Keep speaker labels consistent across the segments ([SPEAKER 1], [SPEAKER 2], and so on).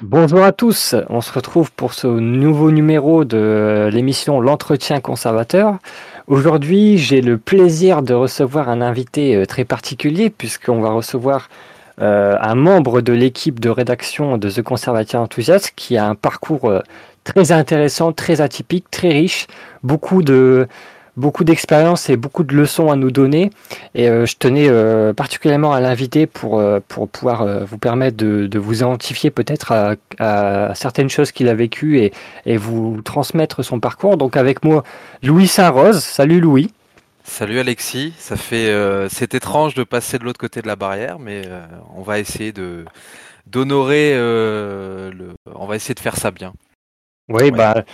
[SPEAKER 1] Bonjour à tous, on se retrouve pour ce nouveau numéro de l'émission L'entretien conservateur. Aujourd'hui, j'ai le plaisir de recevoir un invité euh, très particulier puisqu'on va recevoir euh, un membre de l'équipe de rédaction de The Conservateur Enthusiast qui a un parcours euh, très intéressant, très atypique, très riche, beaucoup de beaucoup d'expérience et beaucoup de leçons à nous donner. Et euh, je tenais euh, particulièrement à l'inviter pour, euh, pour pouvoir vous permettre de, de vous identifier peut-être à, à, certaines choses qu'il a vécues et, et, vous transmettre son parcours. Donc avec moi, Louis Saint-Rose. Salut Louis.
[SPEAKER 2] Salut Alexis, ça fait c'est étrange de passer de l'autre côté de la barrière, mais on va essayer de d'honorer le, on va essayer de faire ça bien.
[SPEAKER 1] Oui, ouais. bah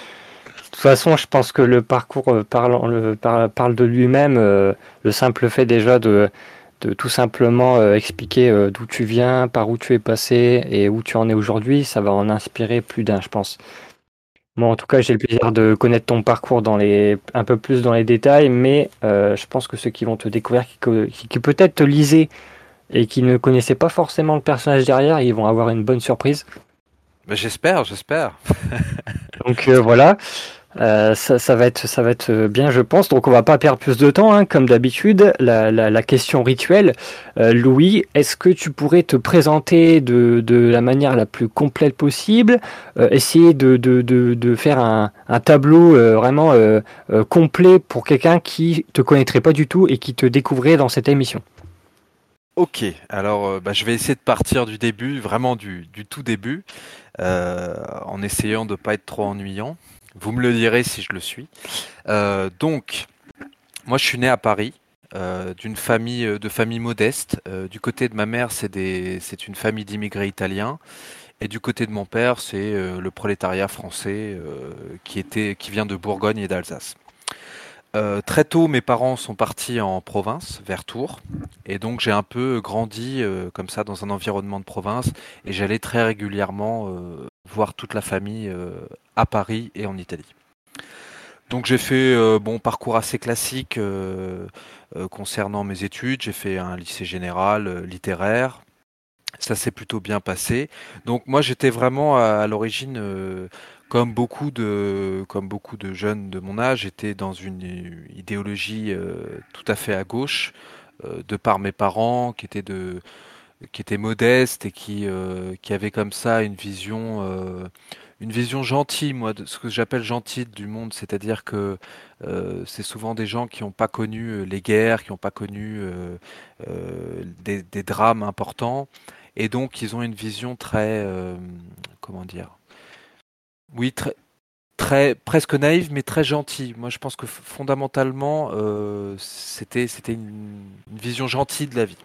[SPEAKER 1] toute façon, je pense que le parcours euh, parle, le, parle de lui-même. Euh, le simple fait déjà de, de tout simplement euh, expliquer d'où tu viens, par où tu es passé et où tu en es aujourd'hui, ça va en inspirer plus d'un, je pense. Moi, en tout cas, j'ai le plaisir de connaître ton parcours dans les, un peu plus dans les détails, mais je pense que ceux qui vont te découvrir, qui, qui peut-être te lisaient et qui ne connaissaient pas forcément le personnage derrière, ils vont avoir une bonne surprise.
[SPEAKER 2] J'espère, j'espère.
[SPEAKER 1] Donc voilà. Euh, ça, va être, ça va bien, je pense. Donc, on va pas perdre plus de temps, hein, comme d'habitude. La, question rituelle, euh, Louis, est-ce que tu pourrais te présenter de, la manière la plus complète possible, euh, essayer de, faire un, tableau vraiment complet pour quelqu'un qui te connaîtrait pas du tout et qui te découvrait dans cette émission.
[SPEAKER 2] Ok, alors bah, je vais essayer de partir du début, vraiment du, du tout début, en essayant de pas être trop ennuyant. Vous me le direz si je le suis. Euh, donc, moi, je suis né à Paris. Euh, d'une famille de famille modeste. Euh, du côté de ma mère, c'est une famille d'immigrés italiens, et du côté de mon père, c'est euh, le prolétariat français euh, qui vient de Bourgogne et d'Alsace. Euh, très tôt, mes parents sont partis en province, vers Tours, et donc j'ai un peu grandi comme ça dans un environnement de province, et j'allais très régulièrement voir toute la famille à Paris et en Italie. Donc j'ai fait euh, bon parcours assez classique euh, euh, concernant mes études. J'ai fait un lycée général euh, littéraire. Ça s'est plutôt bien passé. Donc moi j'étais vraiment à, l'origine, euh, comme beaucoup de comme beaucoup de jeunes de mon âge, j'étais dans une idéologie euh, tout à fait à gauche, de par mes parents qui étaient de qui étaient modestes et qui qui avaient comme ça une vision une vision gentille, moi, de ce que j'appelle gentille du monde, c'est-à-dire que euh, c'est souvent des gens qui n'ont pas connu euh, les guerres, qui n'ont pas connu euh, euh, des, des, drames importants, et donc ils ont une vision très, euh, comment dire, oui, très, très presque naïve, mais très gentille. Moi, je pense que fondamentalement, euh, c'était une, vision gentille de la vie.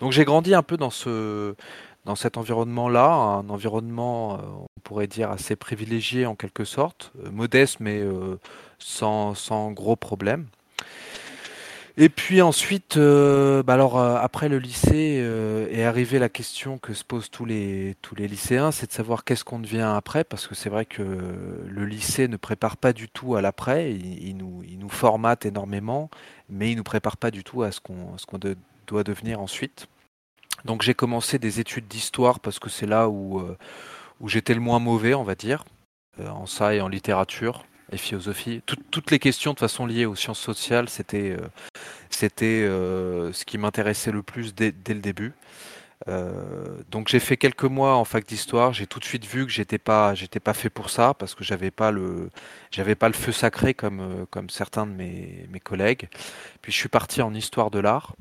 [SPEAKER 2] Donc j'ai grandi un peu dans ce dans cet environnement-là, un environnement, euh, on pourrait dire, assez privilégié en quelque sorte, euh, modeste mais sans, gros problèmes. Et puis ensuite, euh, bah alors après le lycée euh, est arrivée la question que se posent tous les tous les lycéens, c'est de savoir qu'est-ce qu'on devient après, parce que c'est vrai que le lycée ne prépare pas du tout à l'après, il, nous il nous formate énormément, mais il nous prépare pas du tout à ce qu'on ce qu'on doit devenir ensuite. Donc j'ai commencé des études d'histoire parce que c'est là où, euh, où j'étais le moins mauvais, on va dire, euh, en ça et en littérature et philosophie. Tout, toutes les questions de façon liées aux sciences sociales, c'était euh, euh, ce qui m'intéressait le plus dès, le début. Euh, donc j'ai fait quelques mois en fac d'histoire. J'ai tout de suite vu que j'étais pas pas fait pour ça parce que j'avais pas le pas le feu sacré comme certains de mes, collègues. Puis je suis parti en histoire de l'art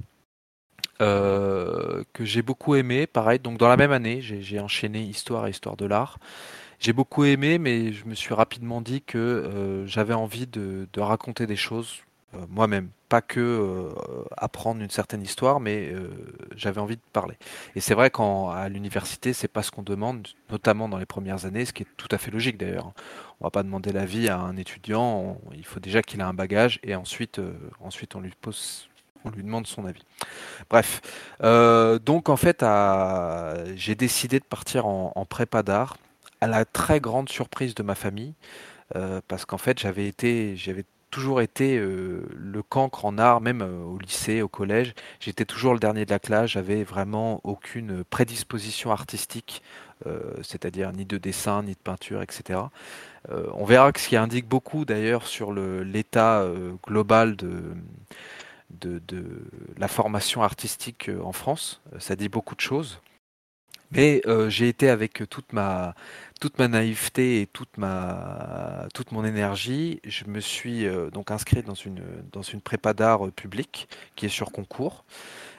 [SPEAKER 2] que j'ai beaucoup aimé. Pareil, donc dans la même année, j'ai enchaîné histoire et histoire de l'art. J'ai beaucoup aimé, mais je me suis rapidement dit que euh, j'avais envie de, raconter des choses euh, moi-même, pas que euh, apprendre une certaine histoire, mais j'avais envie de parler. Et c'est vrai qu'à l'université, c'est pas ce qu'on demande, notamment dans les premières années, ce qui est tout à fait logique d'ailleurs. On va pas demander l'avis à un étudiant, il faut déjà qu'il ait un bagage, et ensuite, ensuite on lui pose on lui demande son avis. Bref, donc en fait, j'ai décidé de partir en prépa d'art, à la très grande surprise de ma famille, euh, parce qu'en fait, j'avais été, j'avais toujours été le cancre en art, même au lycée, au collège. J'étais toujours le dernier de la classe, j'avais vraiment aucune prédisposition artistique, c'est-à-dire ni de dessin, ni de peinture, etc. on verra que ce qui indique beaucoup d'ailleurs sur l'état global de, la formation artistique en France. Ça dit beaucoup de choses. Mais j'ai été avec toute ma, toute ma naïveté et toute ma toute mon énergie, je me suis euh, donc inscrit dans une dans une prépa d'art euh, publique qui est sur concours.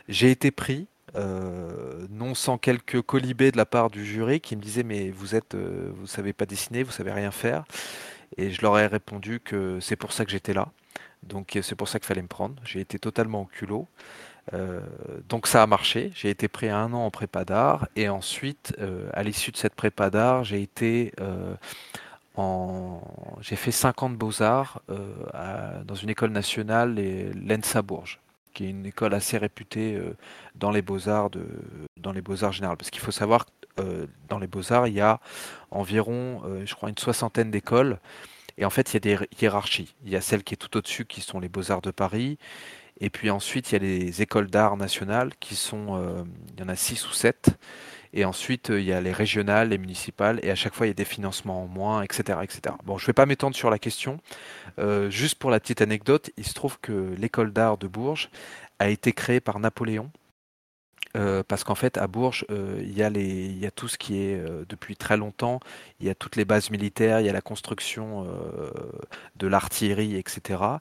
[SPEAKER 2] J'ai été pris, euh, non sans quelques colibés de la part du jury qui me disaient mais vous êtes vous savez pas dessiner, vous savez rien faire. Et je leur ai répondu que c'est pour ça que j'étais là. Donc c'est pour ça qu'il fallait me prendre. J'ai été totalement au culot. Euh, donc ça a marché. J'ai été pris un an en prépa d'art et ensuite, euh, à l'issue de cette prépa d'art, j'ai été euh, en... j'ai fait 50 beaux arts dans une école nationale, l'ENSA Bourges, qui est une école assez réputée dans les beaux arts de... dans les beaux arts général. Parce qu'il faut savoir que dans les beaux arts, il y a environ, je crois, une soixantaine d'écoles. Et en fait, il y a des hiérarchies. Il y a celle qui est tout au-dessus, qui sont les Beaux-Arts de Paris. Et puis ensuite, il y a les écoles d'art nationales qui sont, euh, il y en a six ou sept. Et ensuite, euh, il y a les régionales, les municipales, et à chaque fois, il y a des financements en moins, etc. etc. Bon, je ne vais pas m'étendre sur la question. Euh, juste pour la petite anecdote, il se trouve que l'école d'art de Bourges a été créée par Napoléon. Parce qu'en fait, à Bourges, il, y a les, il y a tout ce qui est depuis très longtemps. Il y a toutes les bases militaires, il y a la construction de l'artillerie, etc.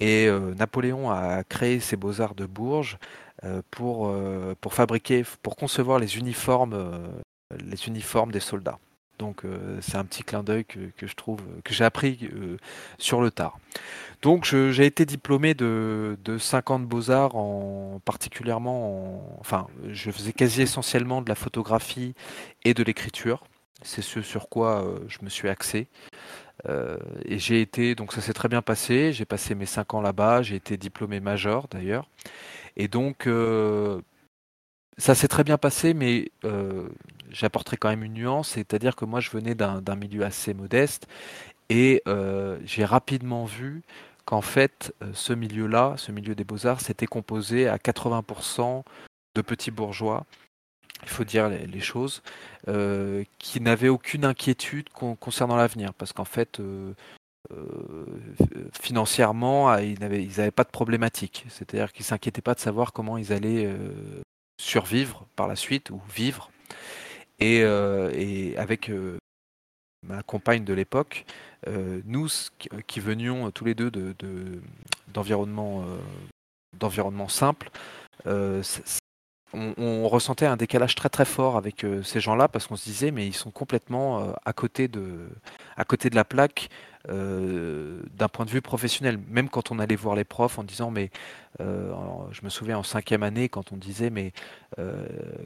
[SPEAKER 2] Et euh, Napoléon a créé ces beaux-arts de Bourges euh, pour, euh, fabriquer, pour concevoir les uniformes des soldats. Donc c'est un petit clin d'œil que, je trouve que j'ai appris sur le tard. Donc j'ai été diplômé de, de 50 beaux-arts en particulièrement en, enfin je faisais quasi essentiellement de la photographie et de l'écriture. C'est ce sur quoi je me suis axé. Euh, et j'ai été, donc ça s'est très bien passé, j'ai passé mes 5 ans là-bas, j'ai été diplômé major d'ailleurs. Et donc, euh, ça s'est très bien passé, mais euh, j'apporterai quand même une nuance, c'est-à-dire que moi je venais d'un milieu assez modeste et j'ai rapidement vu qu'en fait ce milieu-là, ce milieu des beaux-arts, c'était composé à 80% de petits bourgeois il faut dire les, choses, euh, qui n'avaient aucune inquiétude concernant l'avenir, parce qu'en fait, euh, euh, financièrement, ah, ils n'avaient pas de problématique. C'est-à-dire qu'ils s'inquiétaient pas de savoir comment ils allaient survivre par la suite ou vivre. Et, avec ma compagne de l'époque, nous qui, venions tous les deux d'environnement d'environnement simple, on, ressentait un décalage très très fort avec euh, ces gens-là parce qu'on se disait mais ils sont complètement euh, à côté de à côté de la plaque euh, d'un point de vue professionnel. Même quand on allait voir les profs en disant mais je me souviens en cinquième année quand on disait mais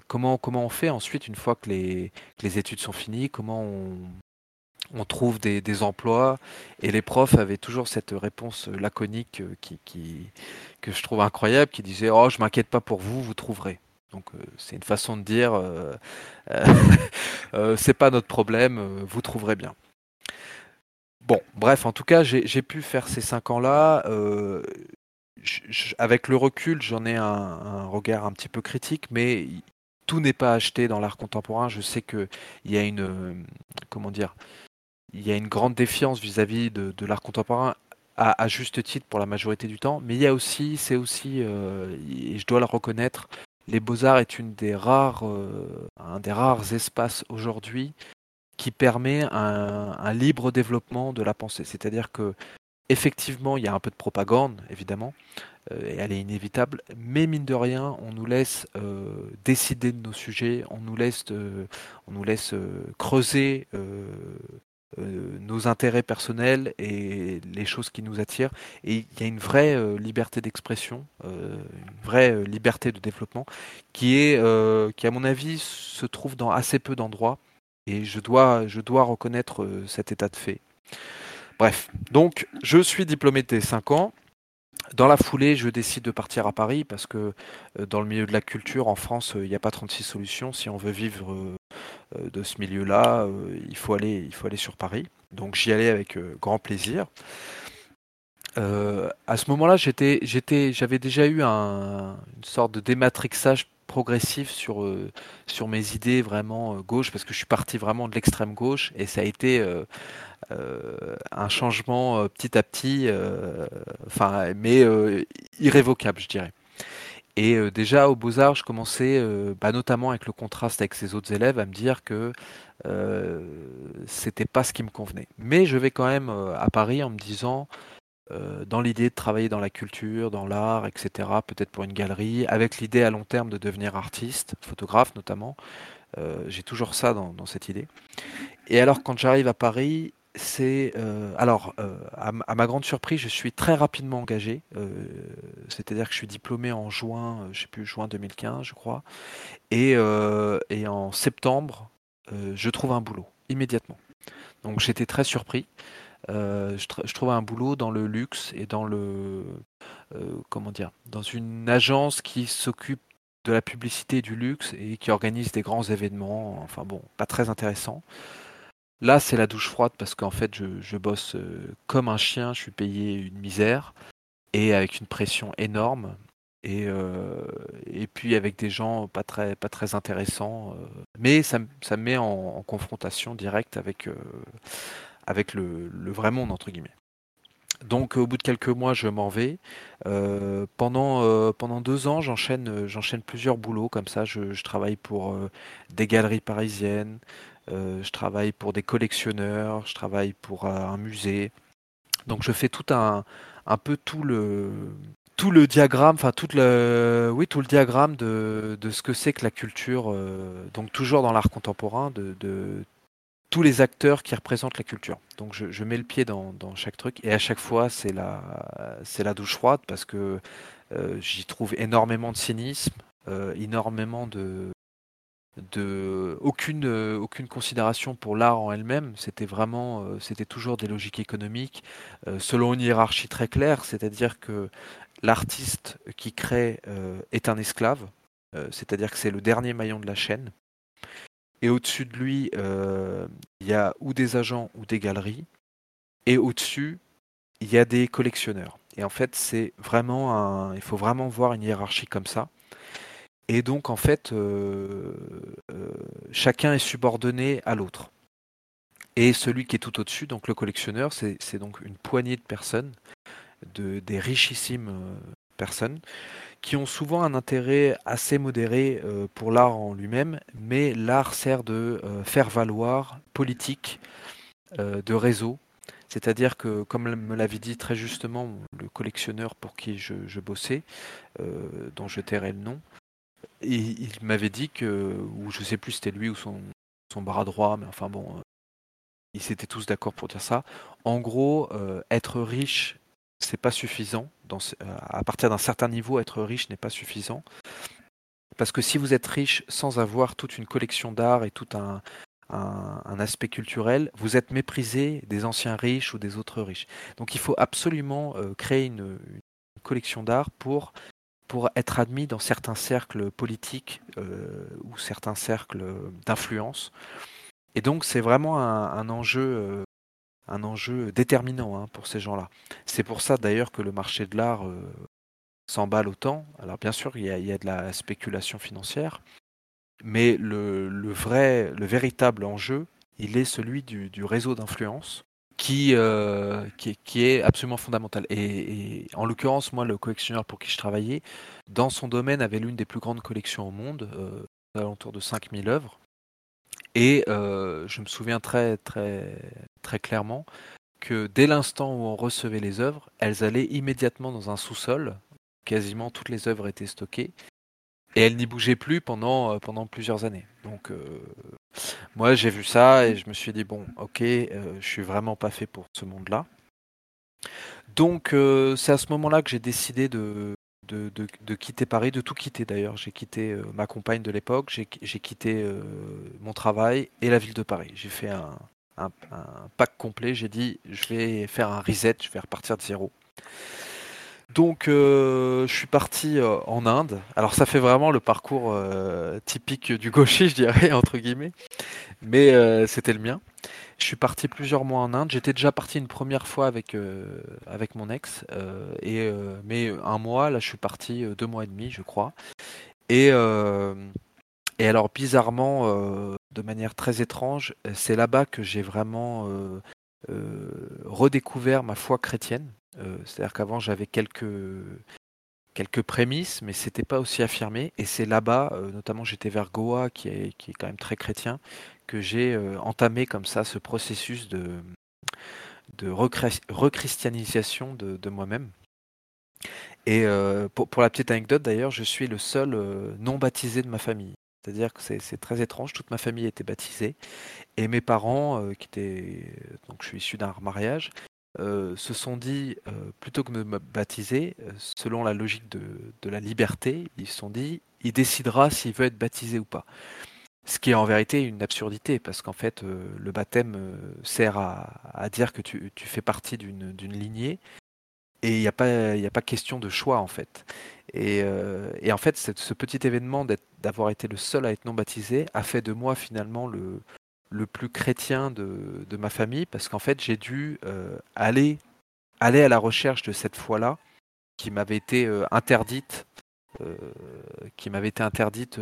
[SPEAKER 2] comment comment on fait ensuite une fois que les, les études sont finies comment on, trouve des, emplois? Et les profs avaient toujours cette réponse laconique qui, qui, que je trouve incroyable qui disait oh je m'inquiète pas pour vous vous trouverez donc euh, c'est une façon de dire euh, euh, c'est pas notre problème, vous trouverez bien. Bon, bref, en tout cas, j'ai pu faire ces cinq ans-là. avec le recul, j'en ai un, regard un petit peu critique, mais tout n'est pas acheté dans l'art contemporain. Je sais qu'il y a une, comment dire, il y a une grande défiance vis-à-vis de, l'art contemporain à, juste titre pour la majorité du temps, mais il y a aussi, c'est aussi, et je dois le reconnaître, les beaux-arts est euh, un des rares espaces aujourd'hui qui permet un, libre développement de la pensée. C'est-à-dire que effectivement, il y a un peu de propagande, évidemment, euh, et elle est inévitable, mais mine de rien, on nous laisse euh, décider de nos sujets, on nous laisse, on nous laisse creuser euh, nos intérêts personnels et les choses qui nous attirent. Et il y a une vraie euh, liberté d'expression, euh, une vraie liberté de développement qui est, qui à mon avis se trouve dans assez peu d'endroits. Et je dois, je dois reconnaître cet état de fait. Bref, donc je suis diplômé de 5 ans. Dans la foulée, je décide de partir à Paris parce que dans le milieu de la culture en France, il n'y a pas 36 solutions. Si on veut vivre euh, de ce milieu-là, euh, il, faut aller, il faut aller sur Paris. Donc j'y allais avec euh, grand plaisir. à ce moment-là, j'avais déjà eu un, une sorte de dématrixage progressif sur, sur mes idées vraiment gauche, parce que je suis parti vraiment de l'extrême gauche, et ça a été un changement petit à petit, mais irrévocable, je dirais. Et euh, déjà au Beaux-Arts, je commençais, euh, bah, notamment avec le contraste avec ses autres élèves, à me dire que euh, c'était pas ce qui me convenait. Mais je vais quand même à Paris en me disant, dans l'idée de travailler dans la culture, dans l'art, etc., peut-être pour une galerie, avec l'idée à long terme de devenir artiste, photographe notamment. J'ai toujours ça dans, cette idée. Et alors quand j'arrive à Paris, c'est euh, alors euh, à, ma grande surprise, je suis très rapidement engagé. Euh, c'est-à-dire que je suis diplômé en juin, je sais plus juin 2015, je crois, et en septembre, je trouve un boulot immédiatement. Donc j'étais très surpris. Je, je trouve un boulot dans le luxe et dans le comment dire, dans une agence qui s'occupe de la publicité du luxe et qui organise des grands événements. Enfin bon, pas très intéressant. Là, c'est la douche froide parce qu'en fait, je, bosse euh, comme un chien, je suis payé une misère et avec une pression énorme. Et, euh, puis avec des gens pas très, pas très intéressants. Euh, mais ça, ça, me met en, confrontation directe avec, avec le, vrai monde, entre guillemets. Donc au bout de quelques mois, je m'en vais. pendant, pendant deux ans, j'enchaîne, j'enchaîne plusieurs boulots comme ça. Je, travaille pour des galeries parisiennes, euh, je travaille pour des collectionneurs, je travaille pour euh, un musée. Donc je fais tout un, un peu tout le, tout le diagramme, enfin tout le, oui, tout le diagramme de, de ce que c'est que la culture, euh, donc toujours dans l'art contemporain, de, de, tous les acteurs qui représentent la culture. Donc je, mets le pied dans, chaque truc et à chaque fois c'est la, douche froide parce que j'y trouve énormément de cynisme, énormément de, euh, aucune considération pour l'art en elle-même. C'était vraiment euh, c'était toujours des logiques économiques euh, selon une hiérarchie très claire, c'est-à-dire que l'artiste qui crée est un esclave, c'est-à-dire que c'est le dernier maillon de la chaîne. Et au-dessus de lui, il y a ou des agents ou des galeries. Et au-dessus, il y a des collectionneurs. Et en fait, c'est vraiment un, il faut vraiment voir une hiérarchie comme ça. Et donc, en fait, euh, euh, chacun est subordonné à l'autre. Et celui qui est tout au-dessus, donc le collectionneur, c'est donc une poignée de personnes, de, des richissimes euh, personnes, qui ont souvent un intérêt assez modéré pour l'art en lui-même, mais l'art sert de faire valoir politique, de réseau. C'est-à-dire que, comme me l'avait dit très justement le collectionneur pour qui je, bossais, dont je tairai le nom, et il m'avait dit que, ou je sais plus c'était lui ou son, bras droit, mais enfin bon, euh, ils étaient tous d'accord pour dire ça. En gros, euh, être riche, c'est pas suffisant. Euh, à partir d'un certain niveau, être riche n'est pas suffisant. Parce que si vous êtes riche sans avoir toute une collection d'art et tout un, aspect culturel, vous êtes méprisé des anciens riches ou des autres riches. Donc il faut absolument créer une, collection d'art pour pour être admis dans certains cercles politiques euh, ou certains cercles d'influence. Et donc c'est vraiment un, enjeu, euh, un enjeu déterminant hein, pour ces gens-là. C'est pour ça d'ailleurs que le marché de l'art euh, s'emballe autant. Alors bien sûr, il y, a, de la spéculation financière, mais le, vrai, le véritable enjeu, il est celui du réseau d'influence euh, qui, est absolument fondamental. Et, en l'occurrence, moi, le collectionneur pour qui je travaillais, dans son domaine, avait l'une des plus grandes collections au monde, euh, alentour de 5000 œuvres. Et euh, je me souviens très, très, très clairement que dès l'instant où on recevait les œuvres, elles allaient immédiatement dans un sous-sol. Quasiment toutes les œuvres étaient stockées. Et elles n'y bougeaient plus pendant, euh, pendant plusieurs années. Donc, moi, j'ai vu ça et je me suis dit, bon, ok, euh, je suis vraiment pas fait pour ce monde-là. Donc, euh, c'est à ce moment-là que j'ai décidé de, de, quitter Paris, de tout quitter d'ailleurs. J'ai quitté euh, ma compagne de l'époque, j'ai quitté mon travail et la ville de Paris. J'ai fait un, pack complet. J'ai dit, je vais faire un reset, je vais repartir de zéro. Donc, euh, je suis parti euh, en Inde. Alors, ça fait vraiment le parcours euh, typique du gaucher, je dirais, entre guillemets. Mais c'était le mien. Je suis parti plusieurs mois en Inde. J'étais déjà parti une première fois avec, avec mon ex. et, mais un mois, là, je suis parti deux mois et demi, je crois. Et, et alors, bizarrement, de manière très étrange, c'est là-bas que j'ai vraiment redécouvert ma foi chrétienne. C'est-à-dire qu'avant, j'avais quelques quelques prémices, mais c'était pas aussi affirmé. Et c'est là-bas, euh, notamment j'étais vers Goa, qui est, qui est quand même très chrétien, que j'ai euh, entamé comme ça ce processus de, de rechristianisation de, de moi-même. Et euh, pour, pour, la petite anecdote d'ailleurs, je suis le seul non baptisé de ma famille. C'est-à-dire que c'est très étrange, toute ma famille était baptisée. Et mes parents, qui étaient. Donc je suis issu d'un mariage, euh, se sont dit, euh, plutôt que de me baptiser, euh, selon la logique de, la liberté, ils se sont dit, il décidera s'il veut être baptisé ou pas. Ce qui est en vérité une absurdité, parce qu'en fait, le baptême sert à, dire que tu, fais partie d'une lignée, et il n'y a, pas, a pas question de choix, en fait. Et, en fait, ce petit événement d'avoir été le seul à être non baptisé a fait de moi finalement le, le plus chrétien de, de ma famille parce qu'en fait j'ai dû euh, aller, aller à la recherche de cette foi-là qui m'avait été euh, interdite, euh, qui m'avait été interdite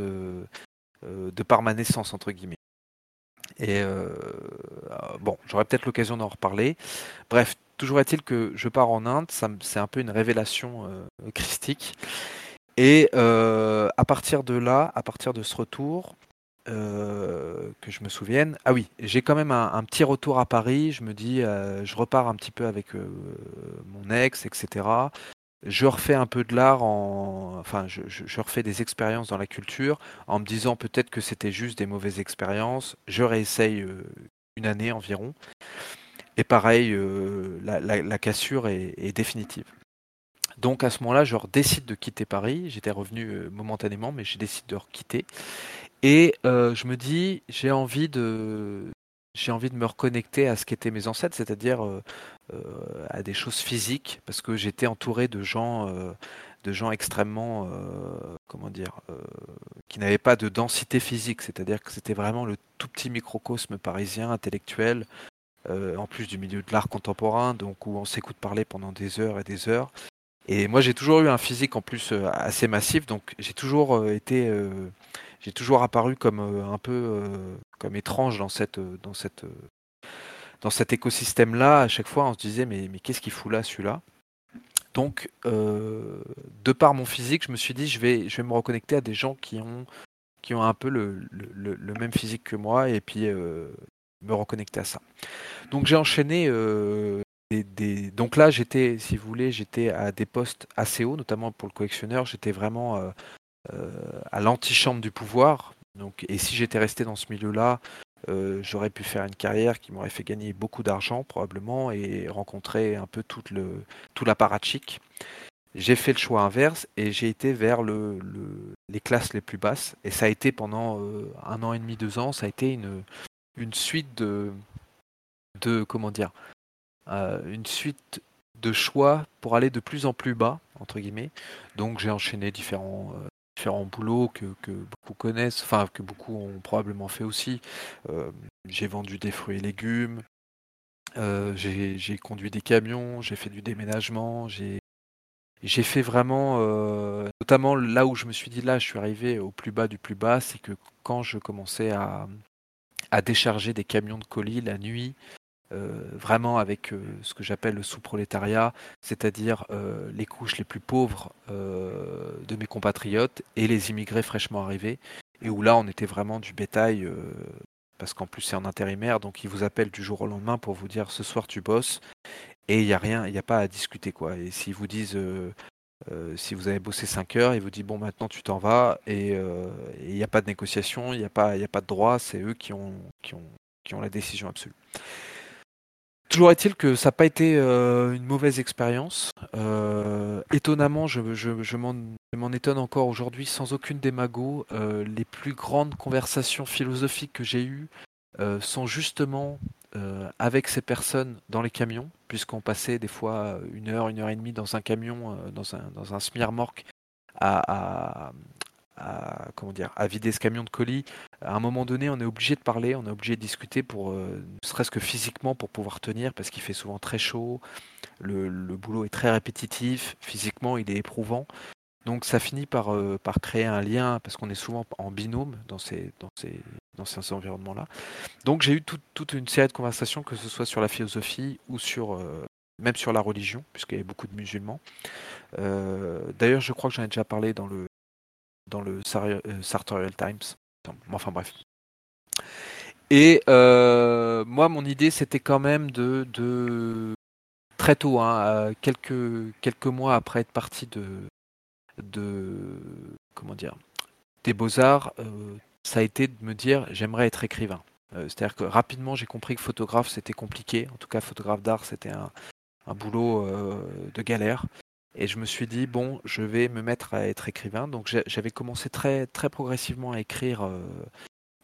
[SPEAKER 2] de par ma naissance entre guillemets. Et bon, j'aurai peut-être l'occasion d'en reparler. Bref, toujours est-il que je pars en Inde, c'est un peu une révélation christique. Et à partir de là, à partir de ce retour, euh, que je me souvienne. Ah oui, j'ai quand même un, petit retour à Paris. Je me dis, euh, je repars un petit peu avec euh, mon ex, etc. Je refais un peu de l'art, en... enfin, je, je, refais des expériences dans la culture en me disant peut-être que c'était juste des mauvaises expériences. Je réessaye une année environ. Et pareil, la, la, cassure est, définitive. Donc à ce moment-là, je décide de quitter Paris. J'étais revenu momentanément, mais j'ai décidé de quitter. Et euh, je me dis, j'ai envie de, j'ai envie de me reconnecter à ce qu'étaient mes ancêtres, c'est-à-dire euh, euh, à des choses physiques, parce que j'étais entouré de gens, de gens extrêmement, comment dire, qui n'avaient pas de densité physique, c'est-à-dire que c'était vraiment le tout petit microcosme parisien intellectuel, en plus du milieu de l'art contemporain, donc où on s'écoute parler pendant des heures et des heures. Et moi, j'ai toujours eu un physique en plus assez massif, donc j'ai toujours été j'ai toujours apparu comme euh, un peu euh, comme étrange dans cette euh, dans cette dans cet écosystème là à chaque fois on se disait mais, qu'est-ce qu'il fout là celui-là? Donc de par mon physique je me suis dit je vais me reconnecter à des gens qui ont un peu le, même physique que moi et puis me reconnecter à ça. Donc j'ai enchaîné des... donc là j'étais si vous voulez j'étais à des postes assez hauts notamment pour le collectionneur. J'étais vraiment euh, à l'antichambre du pouvoir. Et si j'étais resté dans ce milieu-là, euh, j'aurais pu faire une carrière qui m'aurait fait gagner beaucoup d'argent probablement et rencontrer un peu tout le tout. J'ai fait le choix inverse et j'ai été vers le, les classes les plus basses. Et ça a été pendant euh, un an et demi, deux ans, ça a été une, une suite de, de comment dire, une suite de choix pour aller de plus en plus bas entre guillemets. Donc j'ai enchaîné différents différents boulots que, beaucoup connaissent, enfin que beaucoup ont probablement fait aussi. Euh, j'ai vendu des fruits et légumes, euh, j'ai conduit des camions, j'ai fait du déménagement, j'ai fait vraiment, euh, notamment là où je me suis dit là, je suis arrivé au plus bas du plus bas, c'est que quand je commençais à, décharger des camions de colis la nuit, vraiment avec euh, ce que j'appelle le sous-prolétariat, c'est-à-dire euh, les couches les plus pauvres de mes compatriotes et les immigrés fraîchement arrivés, et où là on était vraiment du bétail, parce qu'en plus c'est en intérimaire, donc ils vous appellent du jour au lendemain pour vous dire ce soir tu bosses, et il n'y a rien, il n'y a pas à discuter quoi. Et s'ils vous disent si vous avez bossé 5 heures, ils vous disent bon maintenant tu t'en vas et il n'y a pas de négociation, il n'y a pas de droit, c'est eux qui ont qui ont la décision absolue. Toujours est-il que ça n'a pas été euh, une mauvaise expérience. Euh, étonnamment, je, m'en étonne encore aujourd'hui, sans aucune démago. Euh, les plus grandes conversations philosophiques que j'ai eues sont justement avec ces personnes dans les camions, puisqu'on passait des fois une heure, une heure et demie dans un camion, dans un, dans à, comment dire, à vider ce camion de colis, à un moment donné, on est obligé de parler, on est obligé de discuter pour, euh, ne serait-ce que physiquement, pour pouvoir tenir, parce qu'il fait souvent très chaud. Le, boulot est très répétitif, physiquement, il est éprouvant. Donc ça finit par, euh, créer un lien, parce qu'on est souvent en binôme dans ces environnements-là. Donc j'ai eu toute une série de conversations, que ce soit sur la philosophie ou sur, euh, même sur la religion, puisqu'il y avait beaucoup de musulmans. D'ailleurs, je crois que j'en ai déjà parlé dans le, dans le euh, Sartorial Times. Enfin bref. Et euh, moi, mon idée, c'était quand même de, très tôt, hein, quelques, mois après être parti de, comment dire, des beaux-arts, euh, ça a été de me dire j'aimerais être écrivain. C'est-à-dire que rapidement j'ai compris que photographe c'était compliqué, en tout cas photographe d'art c'était un, boulot de galère. Et je me suis dit, bon, je vais me mettre à être écrivain. Donc j'avais commencé très, très progressivement à écrire euh,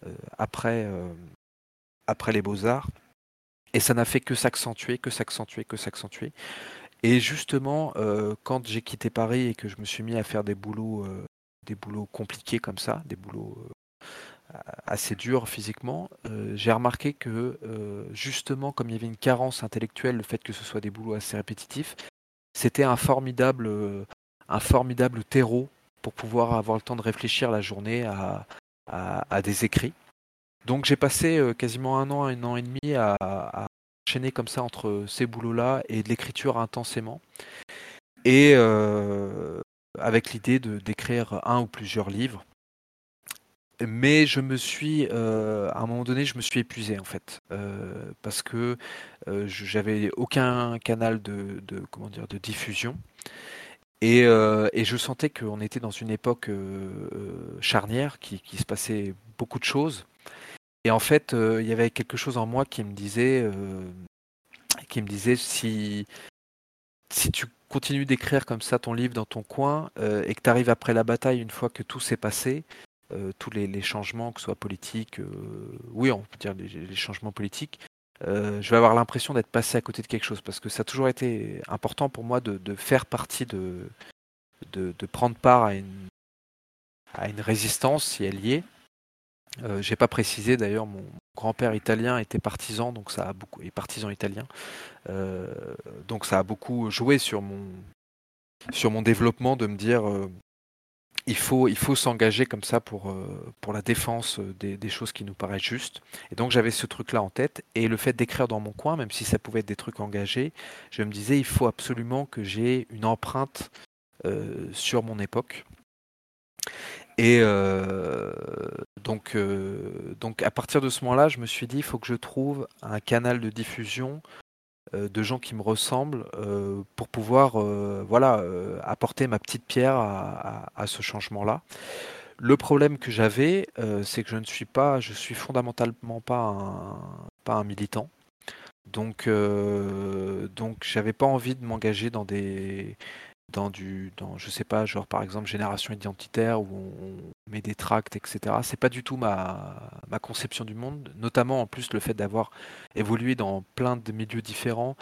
[SPEAKER 2] euh, après, euh, après les beaux-arts. Et ça n'a fait que s'accentuer, que s'accentuer, que s'accentuer. Et justement, quand j'ai quitté Paris et que je me suis mis à faire des boulots, des boulots compliqués comme ça, des boulots assez durs physiquement, j'ai remarqué que justement, comme il y avait une carence intellectuelle, le fait que ce soit des boulots assez répétitifs, c'était un formidable, euh, un formidable terreau pour pouvoir avoir le temps de réfléchir la journée à, des écrits. Donc j'ai passé euh, quasiment un an, un an et demi à, enchaîner comme ça entre ces boulots-là et de l'écriture intensément. Et euh, avec l'idée d'écrire un ou plusieurs livres mais je me suis, euh, à un moment donné, je me suis épuisé en fait, euh, parce que euh, j'avais aucun canal de, de, diffusion, et, je sentais qu'on était dans une époque charnière, qui, se passait beaucoup de choses, et en fait, il y avait quelque chose en moi qui me disait, qui me disait si si tu continues d'écrire comme ça ton livre dans ton coin et que tu arrives après la bataille, une fois que tout s'est passé, euh, tous les, changements, que ce soit politiques, euh, oui, on peut dire les, changements politiques, euh, je vais avoir l'impression d'être passé à côté de quelque chose parce que ça a toujours été important pour moi de, faire partie de, de, prendre part à une, résistance si elle y est. Euh, J'ai pas précisé d'ailleurs, mon grand-père italien était partisan, donc ça a beaucoup, et partisan italien, donc ça a beaucoup joué sur mon, sur mon développement de me dire il faut, s'engager comme ça pour, euh, la défense des, des, choses qui nous paraissent justes. Et donc j'avais ce truc-là en tête. Et le fait d'écrire dans mon coin, même si ça pouvait être des trucs engagés, je me disais, il faut absolument que j'ai une empreinte euh, sur mon époque. Et euh, donc, à partir de ce moment-là, je me suis dit, il faut que je trouve un canal de diffusion euh, de gens qui me ressemblent euh, pour pouvoir euh, voilà, apporter ma petite pierre à, ce changement-là. Le problème que j'avais, c'est que je ne suis pas, je suis fondamentalement pas un, pas un militant. Donc, donc j'avais pas envie de m'engager dans des, dans du, dans, je sais pas, genre par exemple génération identitaire où on met des tracts, etc. C'est pas du tout ma, conception du monde, notamment en plus le fait d'avoir évolué dans plein de milieux différents.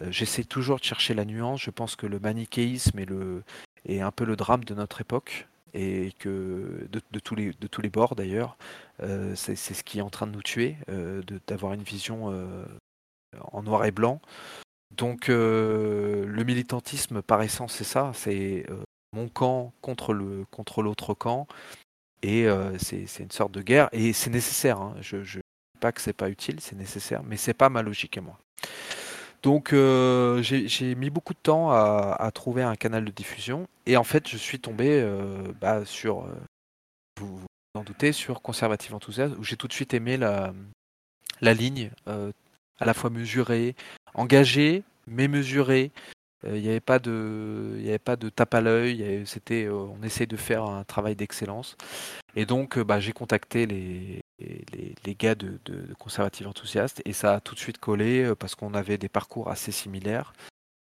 [SPEAKER 2] Euh, j'essaie toujours de chercher la nuance. Je pense que le manichéisme est, le, est un peu le drame de notre époque et que de, de tous, les, de tous les bords d'ailleurs, euh, c'est ce qui est en train de nous tuer, euh, d'avoir une vision en noir et blanc. Donc euh, le militantisme par essence c'est ça, c'est euh, mon camp contre le contre l'autre camp et euh, c'est une sorte de guerre et c'est nécessaire. Hein. Je ne dis pas que c'est pas utile, c'est nécessaire, mais c'est pas ma logique à moi. Donc j'ai mis beaucoup de temps à, trouver un canal de diffusion et en fait je suis tombé bah, sur vous vous en doutez sur conservative enthousiaste où j'ai tout de suite aimé la la ligne à la fois mesurée, engagé, mais mesuré. Euh, il n'y avait pas de, de tape à l'œil. C'était, euh, on essaie de faire un travail d'excellence. Et donc, euh, bah, j'ai contacté les, gars de, de, Conservative Enthousiaste et ça a tout de suite collé parce qu'on avait des parcours assez similaires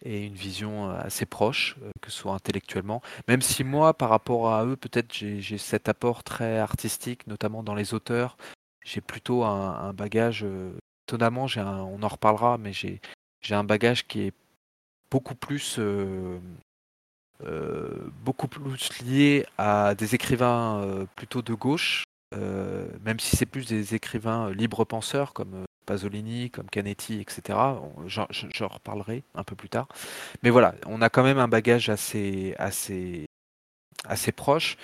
[SPEAKER 2] et une vision assez proche, que ce soit intellectuellement. Même si moi, par rapport à eux, peut-être j'ai cet apport très artistique, notamment dans les auteurs. J'ai plutôt un bagage étonnamment, on en reparlera, mais j'ai un bagage qui est beaucoup plus euh, plus lié à des écrivains plutôt de gauche, même si c'est plus des écrivains libres penseurs comme Pasolini, comme Canetti, etc. J'en reparlerai un peu plus tard. Mais voilà, on a quand même un bagage assez, assez, assez proche.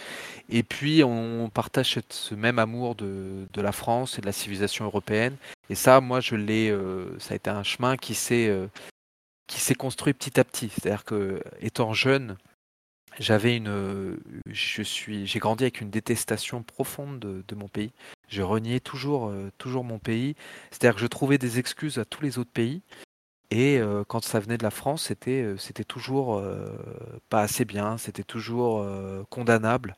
[SPEAKER 2] Et puis, on partage ce même amour de, la France et de la civilisation européenne. Et ça, moi, je l'ai. Euh, ça a été un chemin qui s'est euh, qui s'est construit petit à petit. C'est-à-dire que, étant jeune, j'avais une, je suis, j'ai grandi avec une détestation profonde de, mon pays. Je reniais toujours, euh, toujours mon pays. C'est-à-dire que je trouvais des excuses à tous les autres pays. Et euh, quand ça venait de la France, c'était, euh, toujours pas assez bien, c'était toujours condamnable.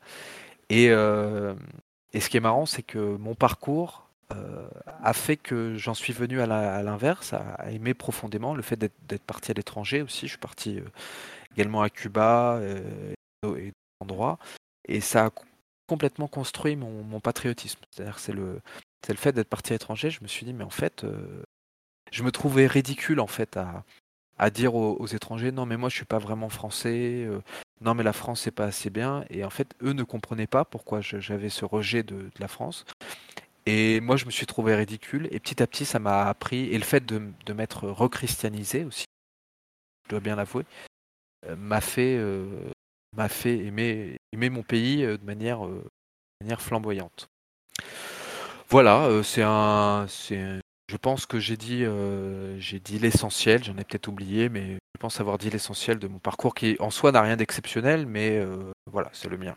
[SPEAKER 2] Et, et ce qui est marrant, c'est que mon parcours a fait que j'en suis venu à, l'inverse, à, aimer profondément le fait d'être, parti à l'étranger aussi. Je suis parti également à Cuba euh, et d'autres endroits. Et ça a complètement construit mon, patriotisme. C'est-à-dire c'est le, le fait d'être parti à l'étranger. Je me suis dit, mais en fait, euh, je me trouvais ridicule en fait à, dire aux, étrangers, non mais moi je suis pas vraiment français, euh, non mais la France c'est pas assez bien. Et en fait, eux ne comprenaient pas pourquoi j'avais ce rejet de, de, la France. Et moi je me suis trouvé ridicule. Et petit à petit, ça m'a appris. Et le fait de, de m'être rechristianisé aussi, je dois bien l'avouer, euh, m'a fait, euh, m'a fait aimer, mon pays de manière, manière flamboyante. Voilà, c'est un, c'est, je pense que j'ai dit, j'ai dit l'essentiel. J'en ai peut-être oublié, mais je pense avoir dit l'essentiel de mon parcours qui en soi n'a rien d'exceptionnel, mais voilà, c'est le mien.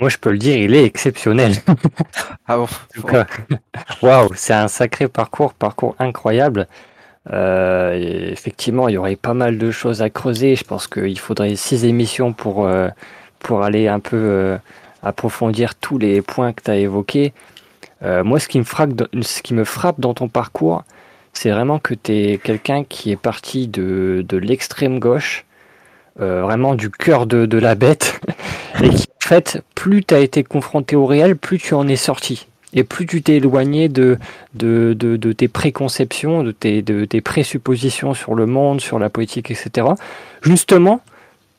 [SPEAKER 1] Moi, je peux le dire, il est exceptionnel.
[SPEAKER 2] ah bon?
[SPEAKER 1] Waouh, c'est un sacré parcours, parcours incroyable. Euh, effectivement, il y aurait pas mal de choses à creuser. Je pense qu'il faudrait six émissions pour, euh, pour aller un peu euh, approfondir tous les points que tu as évoqués. Moi, ce qui, me frappe, dans ton parcours, c'est vraiment que tu es quelqu'un qui est parti de, de l'extrême gauche, vraiment du cœur de, de la bête, et qui, en fait, plus tu as été confronté au réel, plus tu en es sorti. Et plus tu t'es éloigné de, de, de, tes préconceptions, de tes, de tes présuppositions sur le monde, sur la politique, etc. Justement,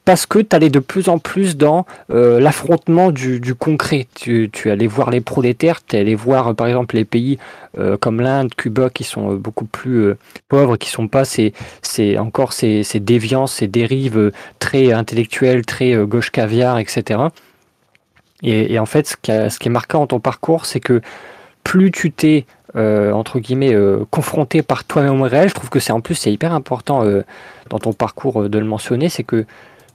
[SPEAKER 1] parce que tu allais de plus en plus dans euh, l'affrontement du, concret. Tu, allais voir les prolétaires, tu allais voir par exemple les pays euh, comme l'Inde, Cuba qui sont euh, beaucoup plus pauvres, qui sont pas ces, encore ces, ces déviances, ces dérives très intellectuelles, très gauche caviar, etc. Et, en fait, ce qui, est marquant dans ton parcours, c'est que plus tu t'es entre guillemets confronté par toi-même au réel, je trouve que c'est en plus c'est hyper important dans ton parcours de le mentionner, c'est que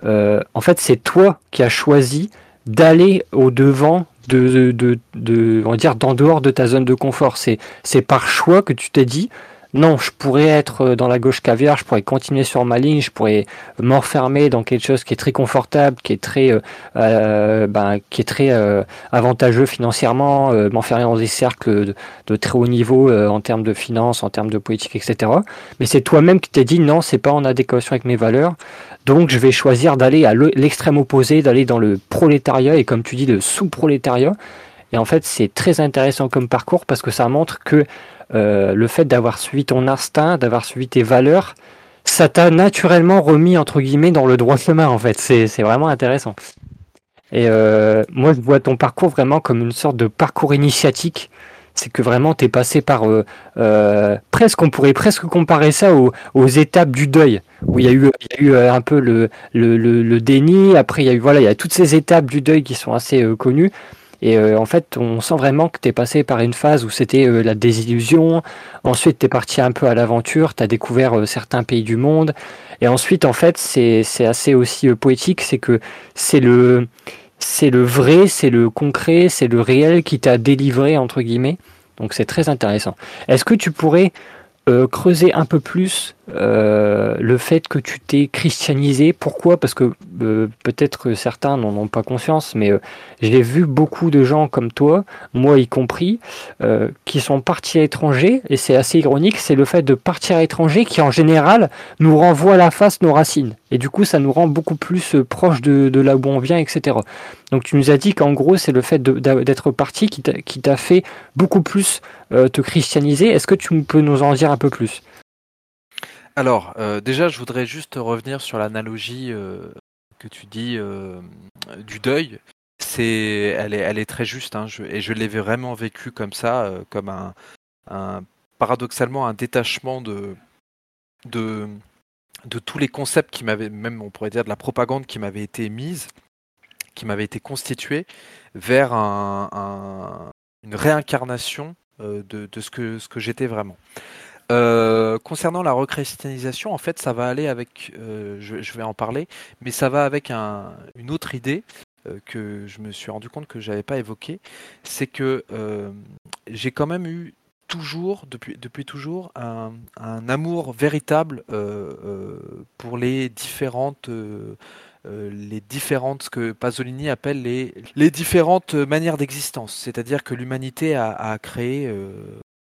[SPEAKER 1] en fait c'est toi qui as choisi d'aller au devant de, on va dire d'en dehors de ta zone de confort. C'est par choix que tu t'es dit non, je pourrais être euh, dans la gauche caviar, je pourrais continuer sur ma ligne, je pourrais m'enfermer dans quelque chose qui est très confortable, qui est très, euh, euh ben, qui est très euh, avantageux financièrement, m'enfermer dans des cercles de, très haut niveau en termes de finances, en termes de politique, etc. Mais c'est toi-même qui t'es dit non, c'est pas en adéquation avec mes valeurs, donc je vais choisir d'aller à l'extrême opposé, d'aller dans le prolétariat et comme tu dis le sous-prolétariat. Et en fait, c'est très intéressant comme parcours parce que ça montre que euh, le fait d'avoir suivi ton instinct, d'avoir suivi tes valeurs, ça t'a naturellement remis entre guillemets dans le droit chemin en fait. C'est vraiment intéressant. Et euh, moi, je vois ton parcours vraiment comme une sorte de parcours initiatique. C'est que vraiment, tu es passé par euh, presque, on pourrait presque comparer ça aux, étapes du deuil, où il y a eu, y a eu un peu le, le, le, déni. Après, il y a eu voilà, il y a toutes ces étapes du deuil qui sont assez connues. Et euh, en fait, on sent vraiment que tu es passé par une phase où c'était euh, la désillusion. Ensuite, tu es parti un peu à l'aventure, tu as découvert euh, certains pays du monde. Et ensuite, en fait, c'est assez aussi poétique, c'est que c'est le, c'est le vrai, c'est le concret, c'est le réel qui t'a délivré, entre guillemets. Donc c'est très intéressant. Est-ce que tu pourrais euh, creuser un peu plus euh, le fait que tu t'es christianisé. Pourquoi? Parce que euh, peut-être que certains n'en ont pas conscience, mais j'ai vu beaucoup de gens comme toi, moi y compris, qui sont partis à l'étranger, et c'est assez ironique, c'est le fait de partir à l'étranger qui en général nous renvoie à la face nos racines. Et du coup, ça nous rend beaucoup plus proche de, de là où on vient, etc. Donc tu nous as dit qu'en gros, c'est le fait d'être parti qui t'a fait beaucoup plus euh, te christianiser. Est-ce que tu peux nous en dire un peu plus?
[SPEAKER 2] Alors, euh, déjà, je voudrais juste revenir sur l'analogie euh, que tu dis du deuil, c'est, elle est, elle est très juste, hein, et je l'ai vraiment vécu comme ça, comme un, un, paradoxalement un détachement de, de, de tous les concepts qui m'avaient, même on pourrait dire de la propagande qui m'avait été mise, qui m'avait été constituée, vers un, une réincarnation de, de, ce que, ce que j'étais vraiment. Euh, concernant la rechristianisation, en fait, ça va aller avec, euh, je, vais en parler, mais ça va avec un, une autre idée euh, que je me suis rendu compte que j'avais pas évoquée, c'est que j'ai quand même eu toujours, depuis, depuis toujours, un, un amour véritable pour les différentes les différentes, que Pasolini appelle les, les différentes manières d'existence. C'est-à-dire que l'humanité a, créé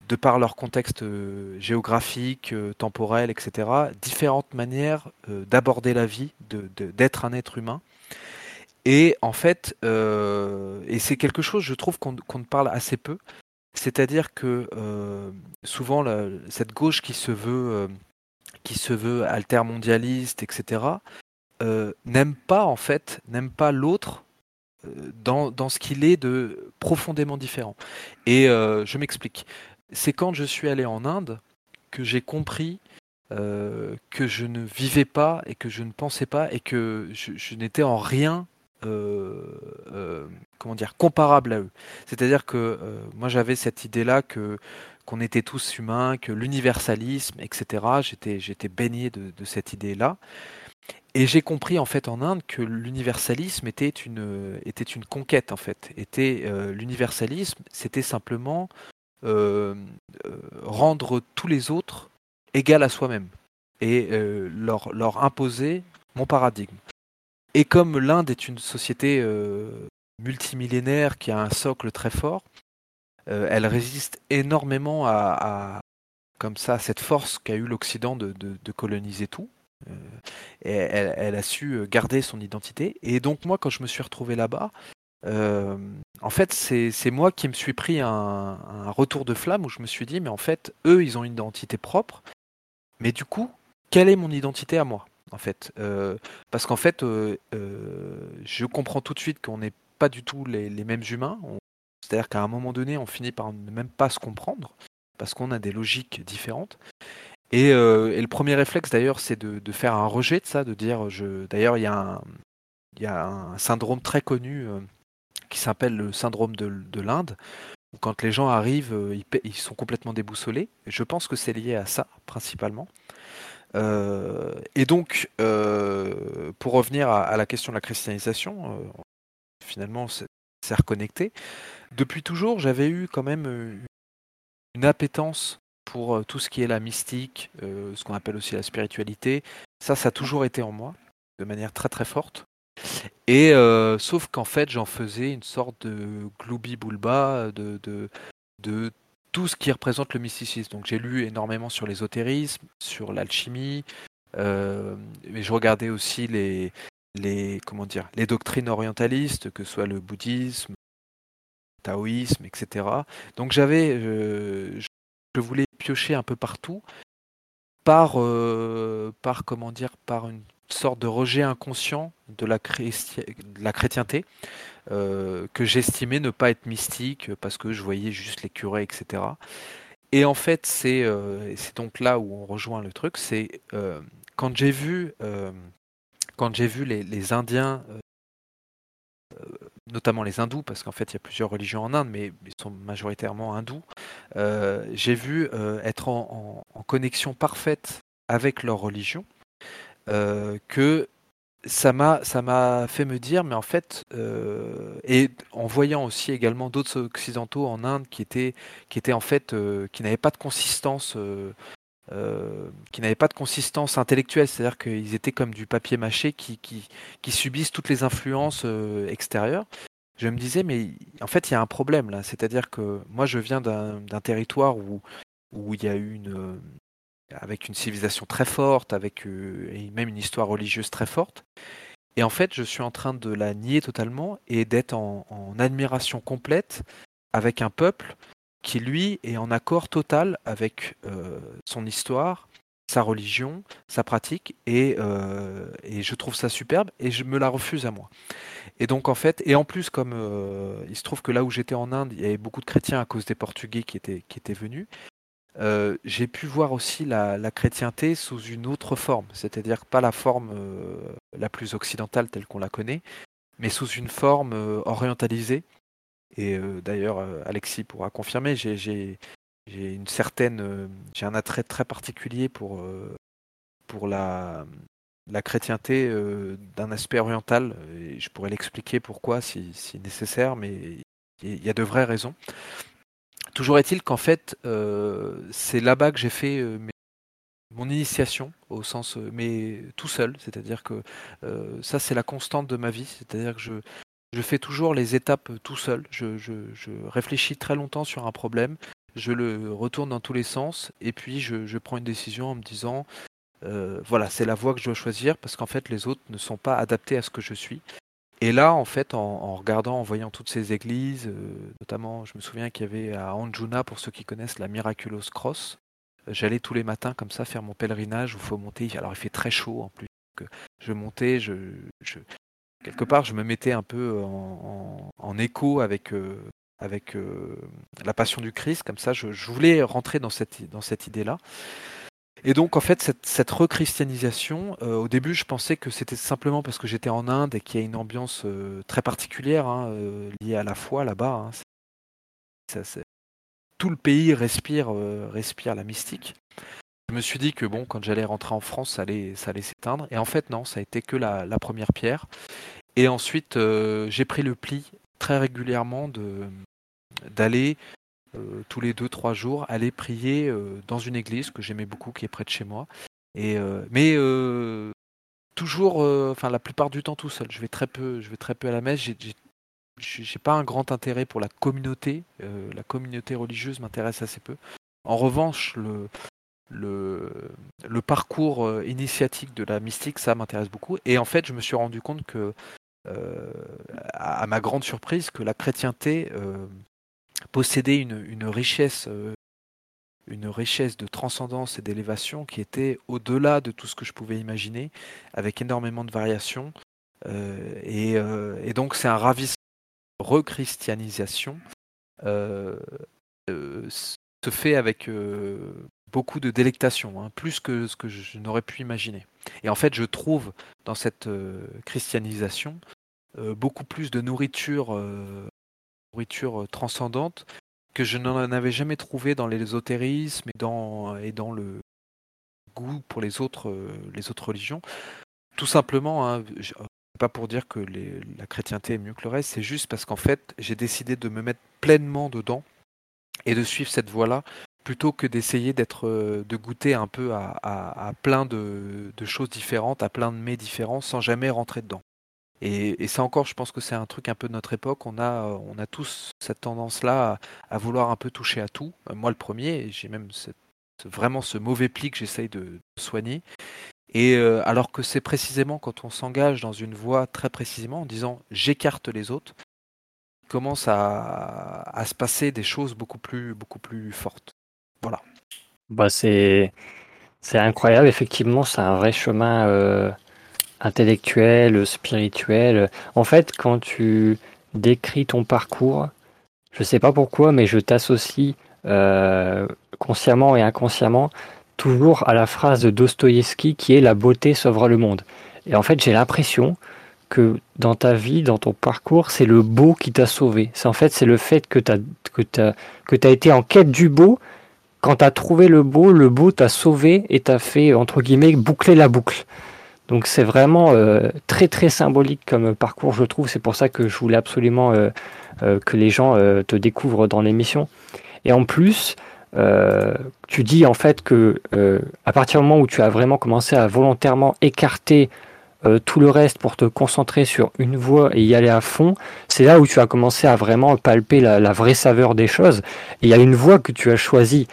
[SPEAKER 2] de par leur contexte euh, géographique, euh, temporel, etc., différentes manières euh, d'aborder la vie, d'être un être humain. Et en fait, et c'est quelque chose, je trouve, qu'on parle assez peu, c'est-à-dire que souvent, cette gauche qui se veut, qui se veut altermondialiste, etc., n'aime pas, en fait, n'aime pas l'autre dans, dans, ce qu'il est de profondément différent. Et je m'explique c'est quand je suis allé en Inde que j'ai compris euh, que je ne vivais pas et que je ne pensais pas et que je, n'étais en rien euh, euh, comment dire comparable à eux. C'est-à-dire que moi j'avais cette idée-là que qu'on était tous humains, que l'universalisme, etc. J'étais j'étais baigné de cette idée-là. Et j'ai compris en fait en Inde que l'universalisme était une conquête en fait. Était l'universalisme, c'était simplement euh, euh, rendre tous les autres égaux à soi-même et euh, leur, imposer mon paradigme. Et comme l'Inde est une société multimillénaire qui a un socle très fort, elle résiste énormément à, comme ça cette force qu'a eu l'Occident de, de, coloniser tout. Et elle, a su garder son identité. Et donc moi, quand je me suis retrouvé là-bas, euh, en fait, c'est moi qui me suis pris un, retour de flamme où je me suis dit, mais en fait, eux, ils ont une identité propre. Mais du coup, quelle est mon identité à moi en fait? Euh, Parce qu'en fait, euh, je comprends tout de suite qu'on n'est pas du tout les mêmes humains. C'est-à-dire qu'à un moment donné, on finit par ne même pas se comprendre parce qu'on a des logiques différentes. Et, et le premier réflexe d'ailleurs, c'est de, faire un rejet de ça, de dire, je... d'ailleurs, il y, a un syndrome très connu qui s'appelle le syndrome de, l'Inde, quand les gens arrivent, euh, ils, sont complètement déboussolés. Je pense que c'est lié à ça, principalement. Euh, et donc, euh, pour revenir à, la question de la christianisation, finalement, c'est reconnecté. Depuis toujours, j'avais eu quand même une appétence pour tout ce qui est la mystique, ce qu'on appelle aussi la spiritualité. Ça, ça a toujours été en moi, de manière très très forte. Et euh, sauf qu'en fait, j'en faisais une sorte de gloubi boulba de, de, tout ce qui représente le mysticisme. Donc j'ai lu énormément sur l'ésotérisme, sur l'alchimie, euh, mais je regardais aussi les, les, comment dire, les doctrines orientalistes, que ce soit le bouddhisme, le taoïsme, etc. Donc j'avais, euh, je voulais piocher un peu partout par, euh, par comment dire, par une sorte de rejet inconscient de la, de la chrétienté, euh, que j'estimais ne pas être mystique parce que je voyais juste les curés, etc. Et en fait, c'est euh, donc là où on rejoint le truc, c'est quand j'ai vu, quand j'ai vu les, les Indiens, notamment les hindous, parce qu'en fait il y a plusieurs religions en Inde, mais ils sont majoritairement hindous, j'ai vu être en, connexion parfaite avec leur religion euh, que ça m'a ça m'a fait me dire mais en fait euh, et en voyant aussi également d'autres occidentaux en Inde qui étaient qui étaient en fait euh, qui n'avaient pas de consistance euh, euh qui n'avaient pas de consistance intellectuelle c'est-à-dire qu'ils étaient comme du papier mâché qui qui, subissent toutes les influences extérieures je me disais mais en fait il y a un problème là c'est-à-dire que moi je viens d'un territoire où où il y a eu une avec une civilisation très forte, avec euh, et même une histoire religieuse très forte. Et en fait, je suis en train de la nier totalement et d'être en, admiration complète avec un peuple qui, lui, est en accord total avec euh, son histoire, sa religion, sa pratique, et, et, je trouve ça superbe, et je me la refuse à moi. Et donc en fait, et en plus comme il se trouve que là où j'étais en Inde, il y avait beaucoup de chrétiens à cause des Portugais qui étaient, venus, euh, j'ai pu voir aussi la, chrétienté sous une autre forme, c'est-à-dire pas la forme euh, la plus occidentale telle qu'on la connaît, mais sous une forme euh, orientalisée. Et d'ailleurs, Alexis pourra confirmer, j'ai une certaine, j'ai un attrait très particulier pour la la chrétienté d'un aspect oriental. Je pourrais l'expliquer pourquoi si, nécessaire, mais il y a de vraies raisons. Toujours est-il qu'en fait, euh, c'est là-bas que j'ai fait euh, mon initiation au sens, euh, mais tout seul. C'est-à-dire que ça, c'est la constante de ma vie. C'est-à-dire que je, je fais toujours les étapes tout seul. Je, réfléchis très longtemps sur un problème. Je le retourne dans tous les sens et puis je, prends une décision en me disant voilà, c'est la voie que je dois choisir parce qu'en fait les autres ne sont pas adaptés à ce que je suis. Et là, en fait, en, regardant, en voyant toutes ces églises, euh, notamment, je me souviens qu'il y avait à Anjuna, pour ceux qui connaissent, la Miraculous Cross. Euh, j'allais tous les matins comme ça faire mon pèlerinage où il faut monter. Alors il fait très chaud en plus. je montais, je, quelque part, je me mettais un peu en, écho avec, euh, avec la passion du Christ. Comme ça, je, voulais rentrer dans cette, idée-là. Et donc, en fait, cette, cette rechristianisation, euh, au début, je pensais que c'était simplement parce que j'étais en Inde et qu'il y a une ambiance euh, très particulière hein, euh, liée à la foi là-bas. Hein. tout le pays respire, respire la mystique. Je me suis dit que bon, quand j'allais rentrer en France, ça allait, ça allait s'éteindre. Et en fait, non, ça a été que la, première pierre. Et ensuite, j'ai pris le pli très régulièrement de d'aller euh, tous les deux trois jours aller prier euh, dans une église que j'aimais beaucoup qui est près de chez moi et euh, mais toujours enfin la plupart du temps tout seul je vais très peu je vais très peu à la messe j'ai j'ai pas un grand intérêt pour la communauté la communauté religieuse m'intéresse assez peu en revanche le le, parcours initiatique de la mystique, ça m'intéresse beaucoup. Et en fait, je me suis rendu compte que, à, ma grande surprise, que la chrétienté possédait une, richesse euh, une richesse de transcendance et d'élévation qui était au-delà de tout ce que je pouvais imaginer, avec énormément de variations. Euh, euh, et, donc c'est un ravissement, rechristianisation se fait avec beaucoup de délectation, hein, plus que ce que je n'aurais pu imaginer. Et en fait, je trouve dans cette christianisation beaucoup plus de nourriture nourriture euh, transcendante que je n'en avais jamais trouvé dans l'ésotérisme et dans, le goût pour les autres, euh, les autres religions. Tout simplement, hein, pas pour dire que la chrétienté est mieux que le reste, c'est juste parce qu'en fait, j'ai décidé de me mettre pleinement dedans et de suivre cette voie-là plutôt que d'essayer d'être, euh, de goûter un peu à, plein de, choses différentes, à plein de mets différents, sans jamais rentrer dedans. Et, ça encore, je pense que c'est un truc un peu de notre époque. On a, on a tous cette tendance-là à, vouloir un peu toucher à tout. Euh, moi, le premier, j'ai même vraiment ce mauvais pli que j'essaye de, soigner. Et euh, alors que c'est précisément quand on s'engage dans une voie très précisément en disant j'écarte les autres, commence à, à, se passer des choses beaucoup plus, beaucoup plus fortes. Voilà.
[SPEAKER 1] Bah c'est, incroyable, effectivement, c'est un vrai chemin. Euh intellectuel, spirituel. En fait, quand tu décris ton parcours, je sais pas pourquoi, mais je t'associe euh, consciemment et inconsciemment toujours à la phrase de Dostoïevski qui est la beauté sauvera le monde. Et en fait, j'ai l'impression que dans ta vie, dans ton parcours, c'est le beau qui t'a sauvé. C'est en fait, c'est le fait que tu as, que as, que as été en quête du beau. Quand tu as trouvé le beau, le beau t'a sauvé et t'a fait, entre guillemets, boucler la boucle. Donc c'est vraiment euh, très très symbolique comme parcours, je trouve. C'est pour ça que je voulais absolument euh, euh, que les gens te découvrent dans l'émission. Et en plus, tu dis en fait que à partir du moment où tu as vraiment commencé à volontairement écarter tout le reste pour te concentrer sur une voie et y aller à fond, c'est là où tu as commencé à vraiment palper la, la vraie saveur des choses. Et il y a une voie que tu as choisie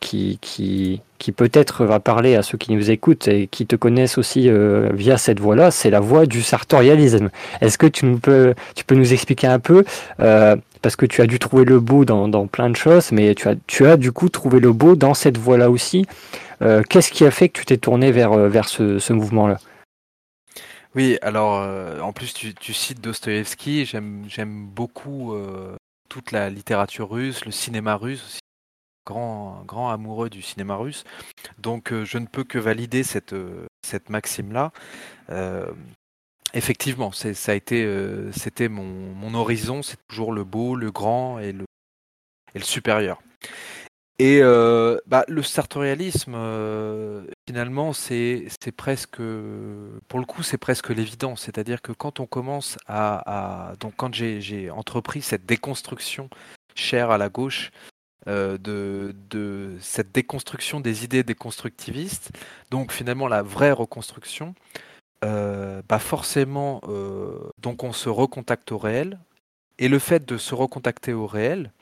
[SPEAKER 1] qui, qui, qui peut-être va parler à ceux qui nous écoutent et qui te connaissent aussi euh, via cette voie-là, c'est la voie du sartorialisme. Est-ce que tu, peux, tu peux nous expliquer un peu euh, parce que tu as dû trouver le beau dans, plein de choses, mais tu as, tu as du coup trouvé le beau dans cette voie-là aussi. Euh, qu'est-ce qui a fait que tu t'es tourné vers, euh, vers ce, mouvement-là?
[SPEAKER 2] Oui, alors en plus tu, tu cites Dostoïevski, j'aime beaucoup toute la littérature russe, le cinéma russe aussi. Grand, grand amoureux du cinéma russe. Donc je ne peux que valider cette, cette maxime-là effectivement, ça a été, euh, c'était mon, horizon, c'est toujours le beau, le grand et le, et le supérieur. Et euh, bah, le sartorialisme, euh, finalement, c'est presque, pour le coup, c'est presque l'évidence. C'est-à-dire que quand on commence à, donc quand j'ai entrepris cette déconstruction chère à la gauche, de, de, cette déconstruction des idées déconstructivistes, donc finalement la vraie reconstruction, euh, bah forcément, euh, donc on se recontacte au réel. Et le fait de se recontacter au réel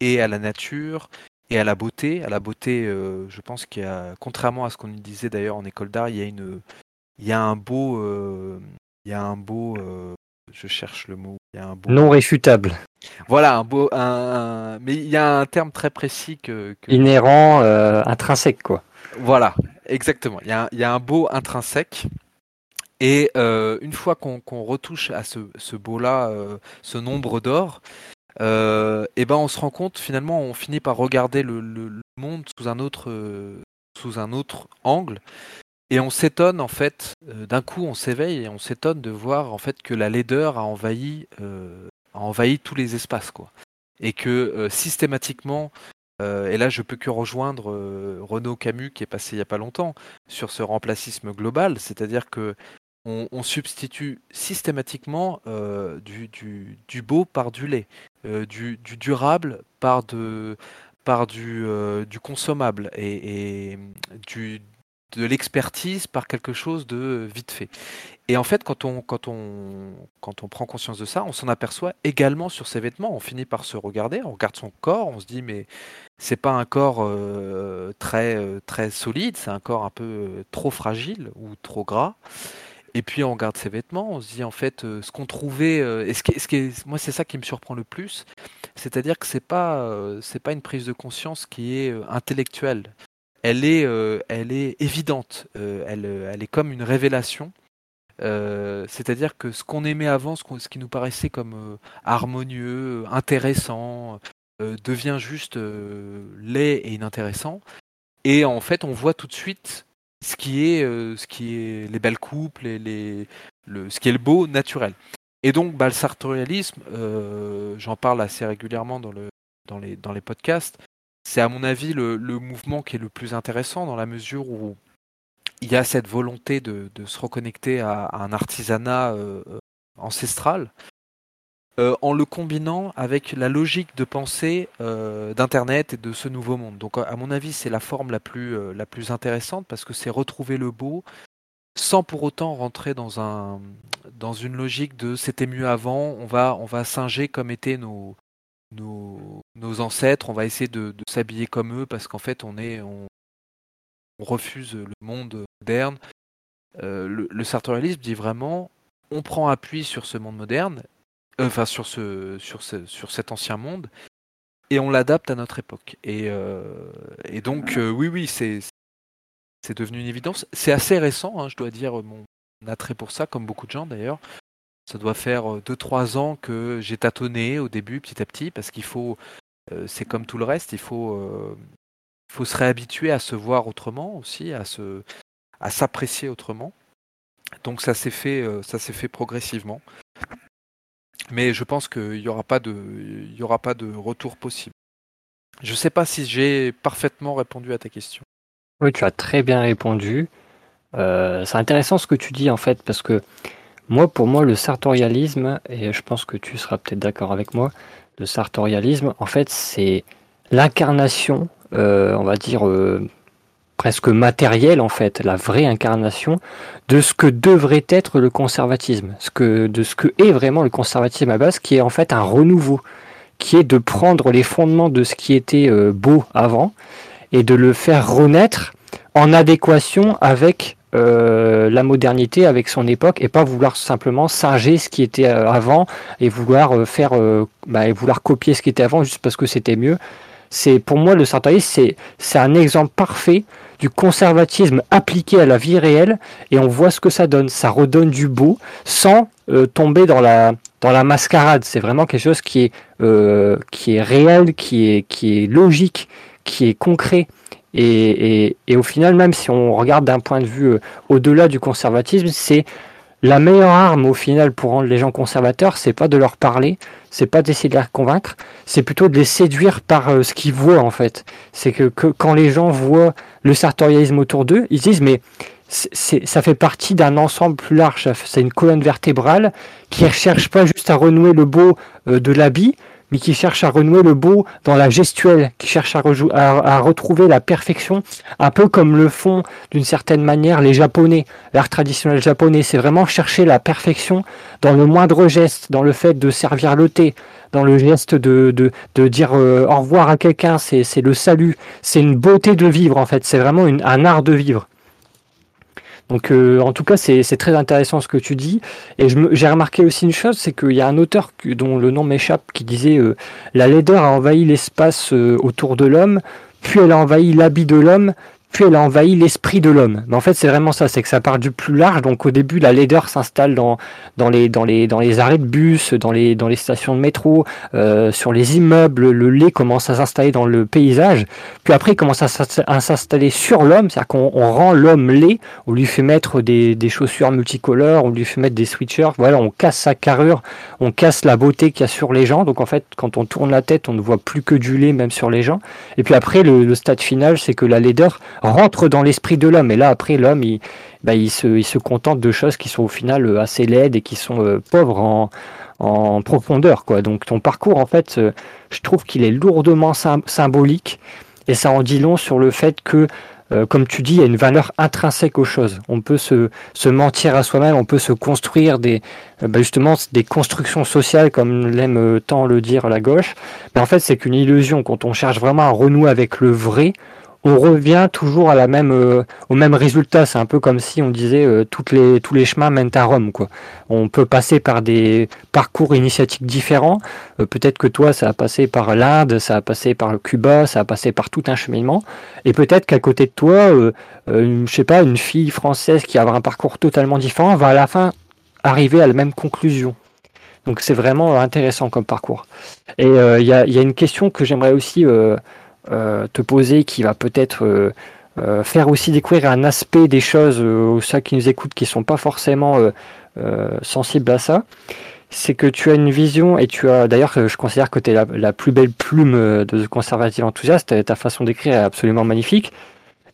[SPEAKER 2] et à la nature et à la beauté, à la beauté, euh, je pense qu'il y a, contrairement à ce qu'on disait d'ailleurs en école d'art, il y a une, il y a un beau, il y a un beau, je cherche le mot, il y a un beau,
[SPEAKER 1] non réfutable.
[SPEAKER 2] Voilà, un beau, un, mais il y a un terme très précis que,
[SPEAKER 1] inhérent, intrinsèque quoi.
[SPEAKER 2] Voilà, exactement. Il y a, il y a un beau intrinsèque et euh, une fois qu'on retouche à ce, beau-là, euh, ce nombre d'or, euh, et ben on se rend compte finalement, on finit par regarder le, monde sous un autre, sous un autre angle. Et on s'étonne en fait, d'un coup on s'éveille et on s'étonne de voir en fait que la laideur a envahi, a envahi tous les espaces quoi. Et que systématiquement, et là je peux que rejoindre Renaud Camus qui est passé il y a pas longtemps sur ce remplacisme global, c'est-à-dire que on, substitue systématiquement euh, du, beau par du lait, euh, du, durable par, de, par du, euh, consommable et, de l'expertise par quelque chose de vite fait. Et en fait, quand on, quand on, quand on prend conscience de ça, on s'en aperçoit également sur ses vêtements. On finit par se regarder, on regarde son corps, on se dit mais c'est pas un corps très, très solide, c'est un corps un peu trop fragile ou trop gras. Et puis on regarde ses vêtements, on se dit en fait euh, ce qu'on trouvait. Euh, et ce qui, ce qui moi c'est ça qui me surprend le plus, c'est-à-dire que c'est pas euh, c'est pas une prise de conscience qui est intellectuelle. Elle est elle est évidente. elle elle est comme une révélation. c'est-à-dire que ce qu'on aimait avant, ce, qui nous paraissait comme harmonieux, intéressant, devient juste laid et inintéressant. Et en fait, on voit tout de suite ce qui est, euh, ce qui est les belles coupes, les, le, ce qui est le beau naturel. Et donc, bah, le sartorialisme, euh, j'en parle assez régulièrement dans, le, dans, les, dans les podcasts, c'est à mon avis le, mouvement qui est le plus intéressant dans la mesure où il y a cette volonté de, se reconnecter à, un artisanat euh, ancestral euh, en le combinant avec la logique de pensée euh, d'Internet et de ce nouveau monde. Donc à mon avis, c'est la forme la plus, euh, intéressante parce que c'est retrouver le beau sans pour autant rentrer dans une logique de c'était mieux avant, on va, on va singer comme étaient nos, nos, ancêtres, on va essayer de, s'habiller comme eux parce qu'en fait on, est, on, refuse le monde moderne. le, le sartorialisme dit vraiment on prend appui sur ce monde moderne euh, enfin sur ce, sur ce, sur cet ancien monde, et on l'adapte à notre époque. Et, euh, donc euh, oui, oui, c'est c'est devenu une évidence. C'est assez récent, hein, je dois dire mon attrait pour ça, comme beaucoup de gens d'ailleurs. Ça doit faire 2-3 ans que j'ai tâtonné au début, petit à petit, parce qu'il faut, c'est comme tout le reste, il faut, il faut se réhabituer à se voir autrement aussi, à se, à s'apprécier autrement. Donc ça s'est fait, ça s'est fait progressivement. Mais je pense qu'il n'y aura, pas de, aura pas de retour possible. Je ne sais pas si j'ai parfaitement répondu à ta question.
[SPEAKER 1] Oui, tu as très bien répondu. Euh, c'est intéressant ce que tu dis en fait, parce que moi, pour moi, le sartorialisme, et je pense que tu seras peut-être d'accord avec moi, le sartorialisme, en fait, c'est l'incarnation, euh, on va dire, euh, presque matérielle en fait, la vraie incarnation de ce que devrait être le conservatisme, ce que, de ce que est vraiment le conservatisme à base, qui est en fait un renouveau, qui est de prendre les fondements de ce qui était euh, beau avant et de le faire renaître en adéquation avec la modernité avec son époque et pas vouloir simplement singer ce qui était avant et vouloir faire bah, et vouloir copier ce qui était avant juste parce que c'était mieux. C'est pour moi le sartorialisme c'est c'est un exemple parfait du conservatisme appliqué à la vie réelle et on voit ce que ça donne. Ça redonne du beau sans tomber dans la dans la mascarade. C'est vraiment quelque chose qui est, euh, qui est réel, qui est, qui est logique, qui est concret. Et, et, et au final, même si on regarde d'un point de vue euh, au-delà du conservatisme, c'est la meilleure arme au final pour rendre les gens conservateurs, c'est pas de leur parler, c'est pas d'essayer de les convaincre, c'est plutôt de les séduire par euh, ce qu'ils voient en fait. C'est que, que, quand les gens voient le sartorialisme autour d'eux, ils disent mais ça fait partie d'un ensemble plus large. C'est une colonne vertébrale qui ne cherche pas juste à renouer le beau euh, de l'habit, mais qui cherche à renouer le beau dans la gestuelle, qui cherche à, retrouver la perfection, un peu comme le font d'une certaine manière les Japonais. L'art traditionnel japonais, c'est vraiment chercher la perfection dans le moindre geste, dans le fait de servir le thé, dans le geste de, de, de dire euh, au revoir à quelqu'un, c'est le salut, c'est une beauté de vivre en fait, c'est vraiment un art de vivre. Donc euh, en tout cas, c'est très intéressant ce que tu dis. Et j'ai remarqué aussi une chose, c'est qu'il y a un auteur dont le nom m'échappe qui disait euh, La laideur a envahi l'espace euh, autour de l'homme, puis elle a envahi l'habit de l'homme, puis elle a envahi l'esprit de l'homme. Mais en fait, c'est vraiment ça, c'est que ça part du plus large. Donc au début, la laideur s'installe dans, dans, les, dans, les, dans les arrêts de bus, dans les, dans les stations de métro, euh, sur les immeubles, le lait commence à s'installer dans le paysage. Puis après, il commence à s'installer sur l'homme, c'est-à-dire qu'on rend l'homme laid, on lui fait mettre des, des chaussures multicolores, on lui fait mettre des sweatshirts, voilà, on casse sa carrure, on casse la beauté qu'il y a sur les gens. Donc en fait, quand on tourne la tête, on ne voit plus que du lait même sur les gens. Et puis après, le, le stade final, c'est que la laideur rentre dans l'esprit de l'homme. Et là, après, l'homme, il, bah, il, se, il se contente de choses qui sont au final euh, assez laides et qui sont euh, pauvres en, en profondeur. Quoi. Donc ton parcours, en fait, euh, je trouve qu'il est lourdement symbolique et ça en dit long sur le fait que, comme tu dis, il y a une valeur intrinsèque aux choses. On peut se, se mentir à soi-même, on peut se construire des, bah, justement des constructions sociales, comme l'aime tant le dire la gauche. Mais en fait, c'est qu'une illusion. Quand on cherche vraiment à renouer avec le vrai, on revient toujours à la même, euh, au même résultat. C'est un peu comme si on disait euh, toutes les, tous les chemins mènent à Rome. Quoi. On peut passer par des parcours initiatiques différents. Euh, peut-être que toi, ça a passé par l'Inde, ça a passé par le Cuba, ça a passé par tout un cheminement. Et peut-être qu'à côté de toi, une, je sais pas, une fille française qui a un parcours totalement différent va à la fin arriver à la même conclusion. Donc c'est vraiment intéressant comme parcours. Et il y a, y, a, une question que j'aimerais aussi euh, te poser qui va peut-être euh, euh, faire aussi découvrir un aspect des choses aux ceux qui nous écoutent qui sont pas forcément sensibles à ça c'est que tu as une vision et tu as d'ailleurs je considère que tu es la, plus belle plume de conservative enthousiaste ta façon d'écrire est absolument magnifique.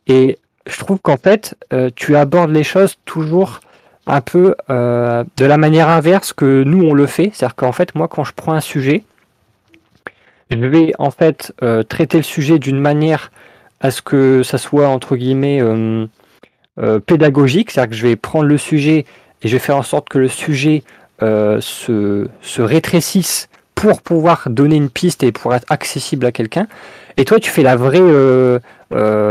[SPEAKER 1] Et je trouve qu'en fait tu abordes les choses toujours un peu de la manière inverse que nous on le fait. C'est-à-dire qu'en fait moi quand je prends un sujet je vais en fait euh, traiter le sujet d'une manière à ce que ça soit entre guillemets euh, euh, pédagogique, c'est-à-dire que je vais prendre le sujet et je vais faire en sorte que le sujet se, se rétrécisse pour pouvoir donner une piste et pour être accessible à quelqu'un. Et toi, tu fais la vraie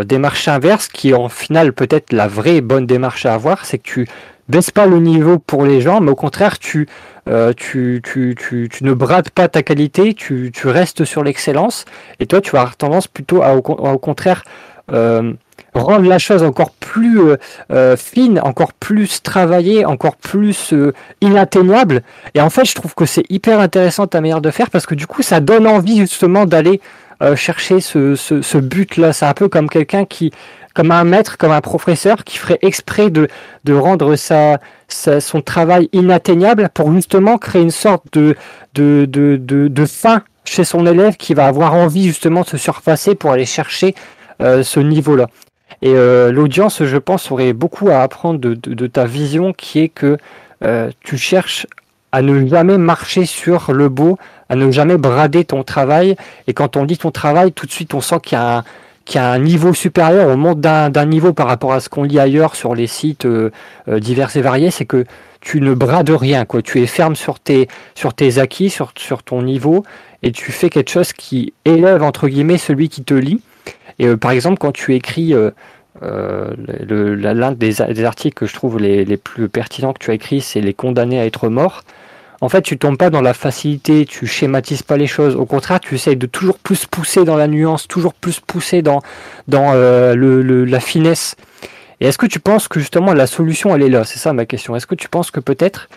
[SPEAKER 1] démarche inverse, qui en final peut-être la vraie bonne démarche à avoir, c'est que tu baisses pas le niveau pour les gens, mais au contraire, tu euh, tu, tu, tu, tu, ne brades pas ta qualité, tu, restes sur l'excellence, et toi tu as tendance plutôt à au, contraire euh, rendre la chose encore plus euh, euh, fine, encore plus travaillée, encore plus euh, inatteignable. Et en fait, je trouve que c'est hyper intéressant ta manière de faire parce que du coup, ça donne envie justement d'aller chercher ce, ce, ce but-là. C'est un peu comme quelqu'un qui comme un maître, comme un professeur qui ferait exprès de, de rendre sa, son travail inatteignable pour justement créer une sorte de, de, de, de, de fin chez son élève qui va avoir envie justement de se surpasser pour aller chercher euh, ce niveau-là. Et euh, l'audience, je pense, aurait beaucoup à apprendre de, de, ta vision qui est que euh, tu cherches à ne jamais marcher sur le beau, à ne jamais brader ton travail. Et quand on dit ton travail, tout de suite on sent qu'il y a un, qui a un niveau supérieur, on monte d'un niveau par rapport à ce qu'on lit ailleurs sur les sites euh, euh, divers et variés, c'est que tu ne brades rien, quoi. Tu es ferme sur tes, acquis, sur, ton niveau, et tu fais quelque chose qui élève, entre guillemets, celui qui te lit. Et euh, par exemple, quand tu écris L'un des, articles que je trouve les, les, plus pertinents que tu as écrit, c'est les condamnés à être morts en fait, tu tombes pas dans la facilité, tu schématises pas les choses. Au contraire, tu essayes de toujours plus pousser dans la nuance, toujours plus pousser dans, euh, la finesse. Et est-ce que tu penses que justement la solution, elle est là? C'est ça ma question. Est-ce que tu penses que peut-être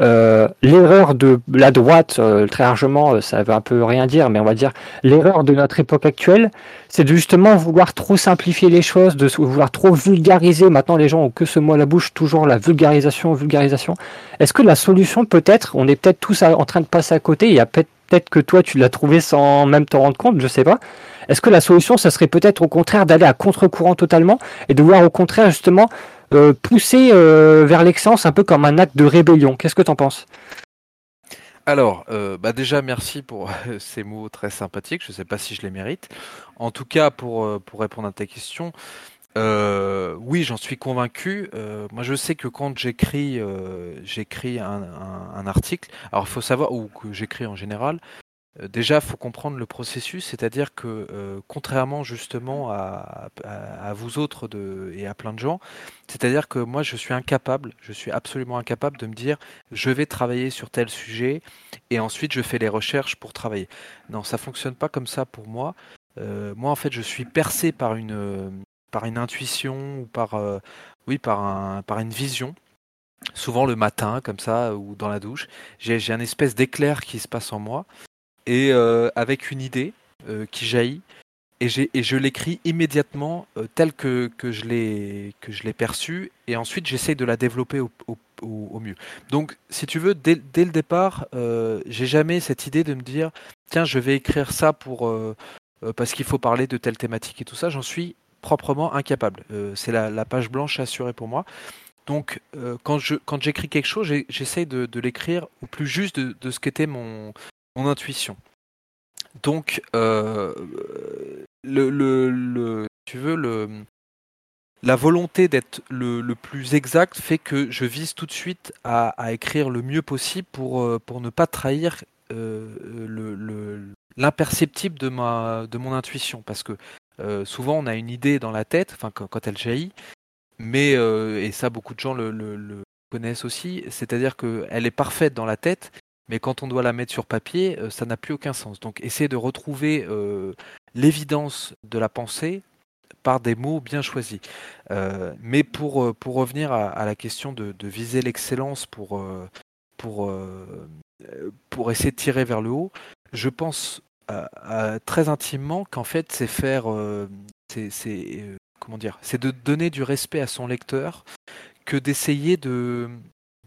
[SPEAKER 1] euh, l'erreur de la droite, euh, très largement, euh, ça veut un peu rien dire, mais on va dire l'erreur de notre époque actuelle, c'est de justement vouloir trop simplifier les choses, de vouloir trop vulgariser. Maintenant, les gens ont que ce mot à la bouche, toujours la vulgarisation, vulgarisation. Est-ce que la solution, peut-être, on est peut-être tous en train de passer à côté, il y a peut-être que toi, tu l'as trouvé sans même t'en rendre compte, je sais pas. Est-ce que la solution, ça serait peut-être au contraire d'aller à contre-courant totalement et de vouloir au contraire justement euh, pousser euh, vers l'excellence un peu comme un acte de rébellion. Qu'est-ce que tu en penses?
[SPEAKER 2] Alors, euh, bah déjà merci pour ces mots très sympathiques. Je ne sais pas si je les mérite. En tout cas, pour, répondre à ta question, oui, j'en suis convaincu. moi, je sais que quand j'écris, un, article. Alors, il faut savoir ou que j'écris en général. Euh, déjà, faut comprendre le processus, c'est-à-dire que euh, contrairement justement à, vous autres et à plein de gens, c'est-à-dire que moi je suis incapable, je suis absolument incapable de me dire je vais travailler sur tel sujet et ensuite je fais les recherches pour travailler. Non, ça fonctionne pas comme ça pour moi. Euh, moi en fait je suis percé par une, par une intuition ou par, oui, par, un, par une vision souvent le matin, comme ça, ou dans la douche, j'ai un espèce d'éclair qui se passe en moi et euh, avec une idée euh, qui jaillit et, je l'écris immédiatement euh, telle que, je l'ai perçue et ensuite j'essaie de la développer au, mieux. Donc si tu veux, dès, le départ, j'ai jamais cette idée de me dire tiens je vais écrire ça pour parce qu'il faut parler de telle thématique et tout ça, j'en suis proprement incapable. C'est la, page blanche assurée pour moi. Donc, quand j'écris quelque chose, j'essaie de, l'écrire au plus juste de ce qu'était mon, mon intuition. Donc, euh, tu veux, la volonté d'être le, plus exact fait que je vise tout de suite à, écrire le mieux possible pour, euh, ne pas trahir euh, le, l'imperceptible de, mon intuition. Parce que souvent, on a une idée dans la tête, enfin, quand, quand elle jaillit, mais, et ça, beaucoup de gens le connaissent aussi, c'est-à-dire qu'elle est parfaite dans la tête, mais quand on doit la mettre sur papier, euh, ça n'a plus aucun sens. Donc essayer de retrouver euh, l'évidence de la pensée par des mots bien choisis. Euh, mais pour, pour revenir à, la question de, viser l'excellence pour, pour, pour essayer de tirer vers le haut, je pense très intimement qu'en fait c'est faire c'est comment dire c'est de donner du respect à son lecteur que d'essayer de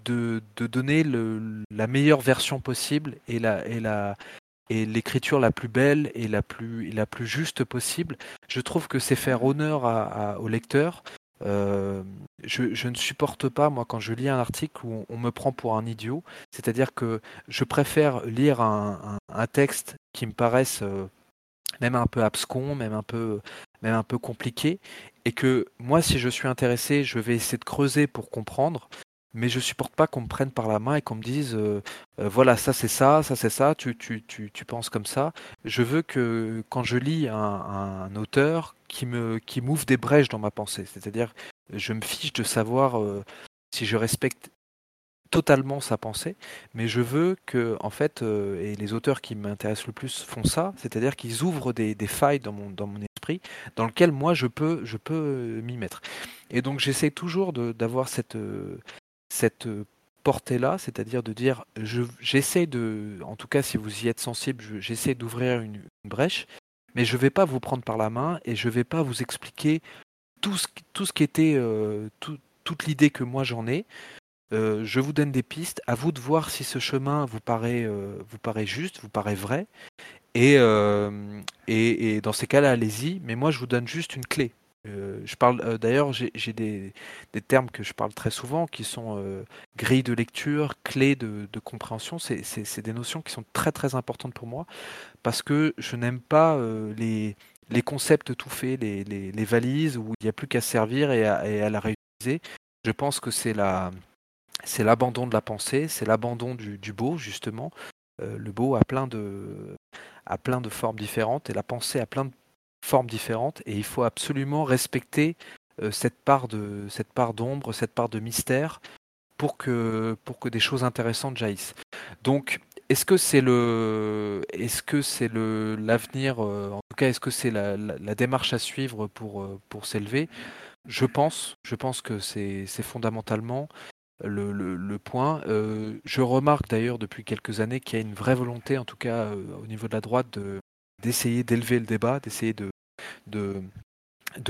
[SPEAKER 2] de, donner la meilleure version possible et la, et la, et l'écriture la plus belle et la plus, la plus juste possible. Je trouve que c'est faire honneur à, au lecteur. Euh, je, ne supporte pas, moi, quand je lis un article où on, me prend pour un idiot. C'est-à-dire que je préfère lire un, texte qui me paraisse euh, même un peu abscon, même un peu, même un peu compliqué, et que moi, si je suis intéressé, je vais essayer de creuser pour comprendre mais je supporte pas qu'on me prenne par la main et qu'on me dise euh, euh, voilà ça c'est ça ça c'est ça tu, tu, tu, tu, penses comme ça. Je veux que quand je lis un, un auteur qui me qui m'ouvre des brèches dans ma pensée. C'est-à-dire je me fiche de savoir euh, si je respecte totalement sa pensée mais je veux que en fait et les auteurs qui m'intéressent le plus font ça c'est-à-dire qu'ils ouvrent des, des, failles dans mon dans mon esprit dans lequel moi je peux je peux m'y mettre. Et donc j'essaie toujours d'avoir cette cette euh, portée-là, c'est-à-dire de dire, j'essaie de, en tout cas si vous y êtes sensible, j'essaie d'ouvrir une, brèche, mais je ne vais pas vous prendre par la main et je ne vais pas vous expliquer tout ce, tout qui était, euh, toute l'idée que moi j'en ai. Euh, je vous donne des pistes, à vous de voir si ce chemin vous paraît, vous paraît juste, vous paraît vrai. Et dans ces cas-là, allez-y, mais moi je vous donne juste une clé. Euh, je parle euh, d'ailleurs, j'ai des, termes que je parle très souvent qui sont euh, grille de lecture, clé de, compréhension. C'est des notions qui sont très très importantes pour moi parce que je n'aime pas les, les concepts tout faits, les, valises où il n'y a plus qu'à servir et à, la réutiliser. Je pense que c'est la c'est l'abandon de la pensée, c'est l'abandon du, du, beau justement. le beau a plein de a plein de formes différentes et la pensée a plein de formes différentes et il faut absolument respecter cette part cette d'ombre, cette part de mystère, pour que pour que des choses intéressantes jaillissent. Donc est-ce que c'est le, est-ce que c'est le l'avenir, euh, en tout cas, est-ce que c'est la, la, démarche à suivre pour euh, pour s'élever? Je pense, je pense que c'est fondamentalement le, le, point. Euh, je remarque d'ailleurs depuis quelques années qu'il y a une vraie volonté, en tout cas au niveau de la droite, de d'essayer d'élever le débat, d'essayer de,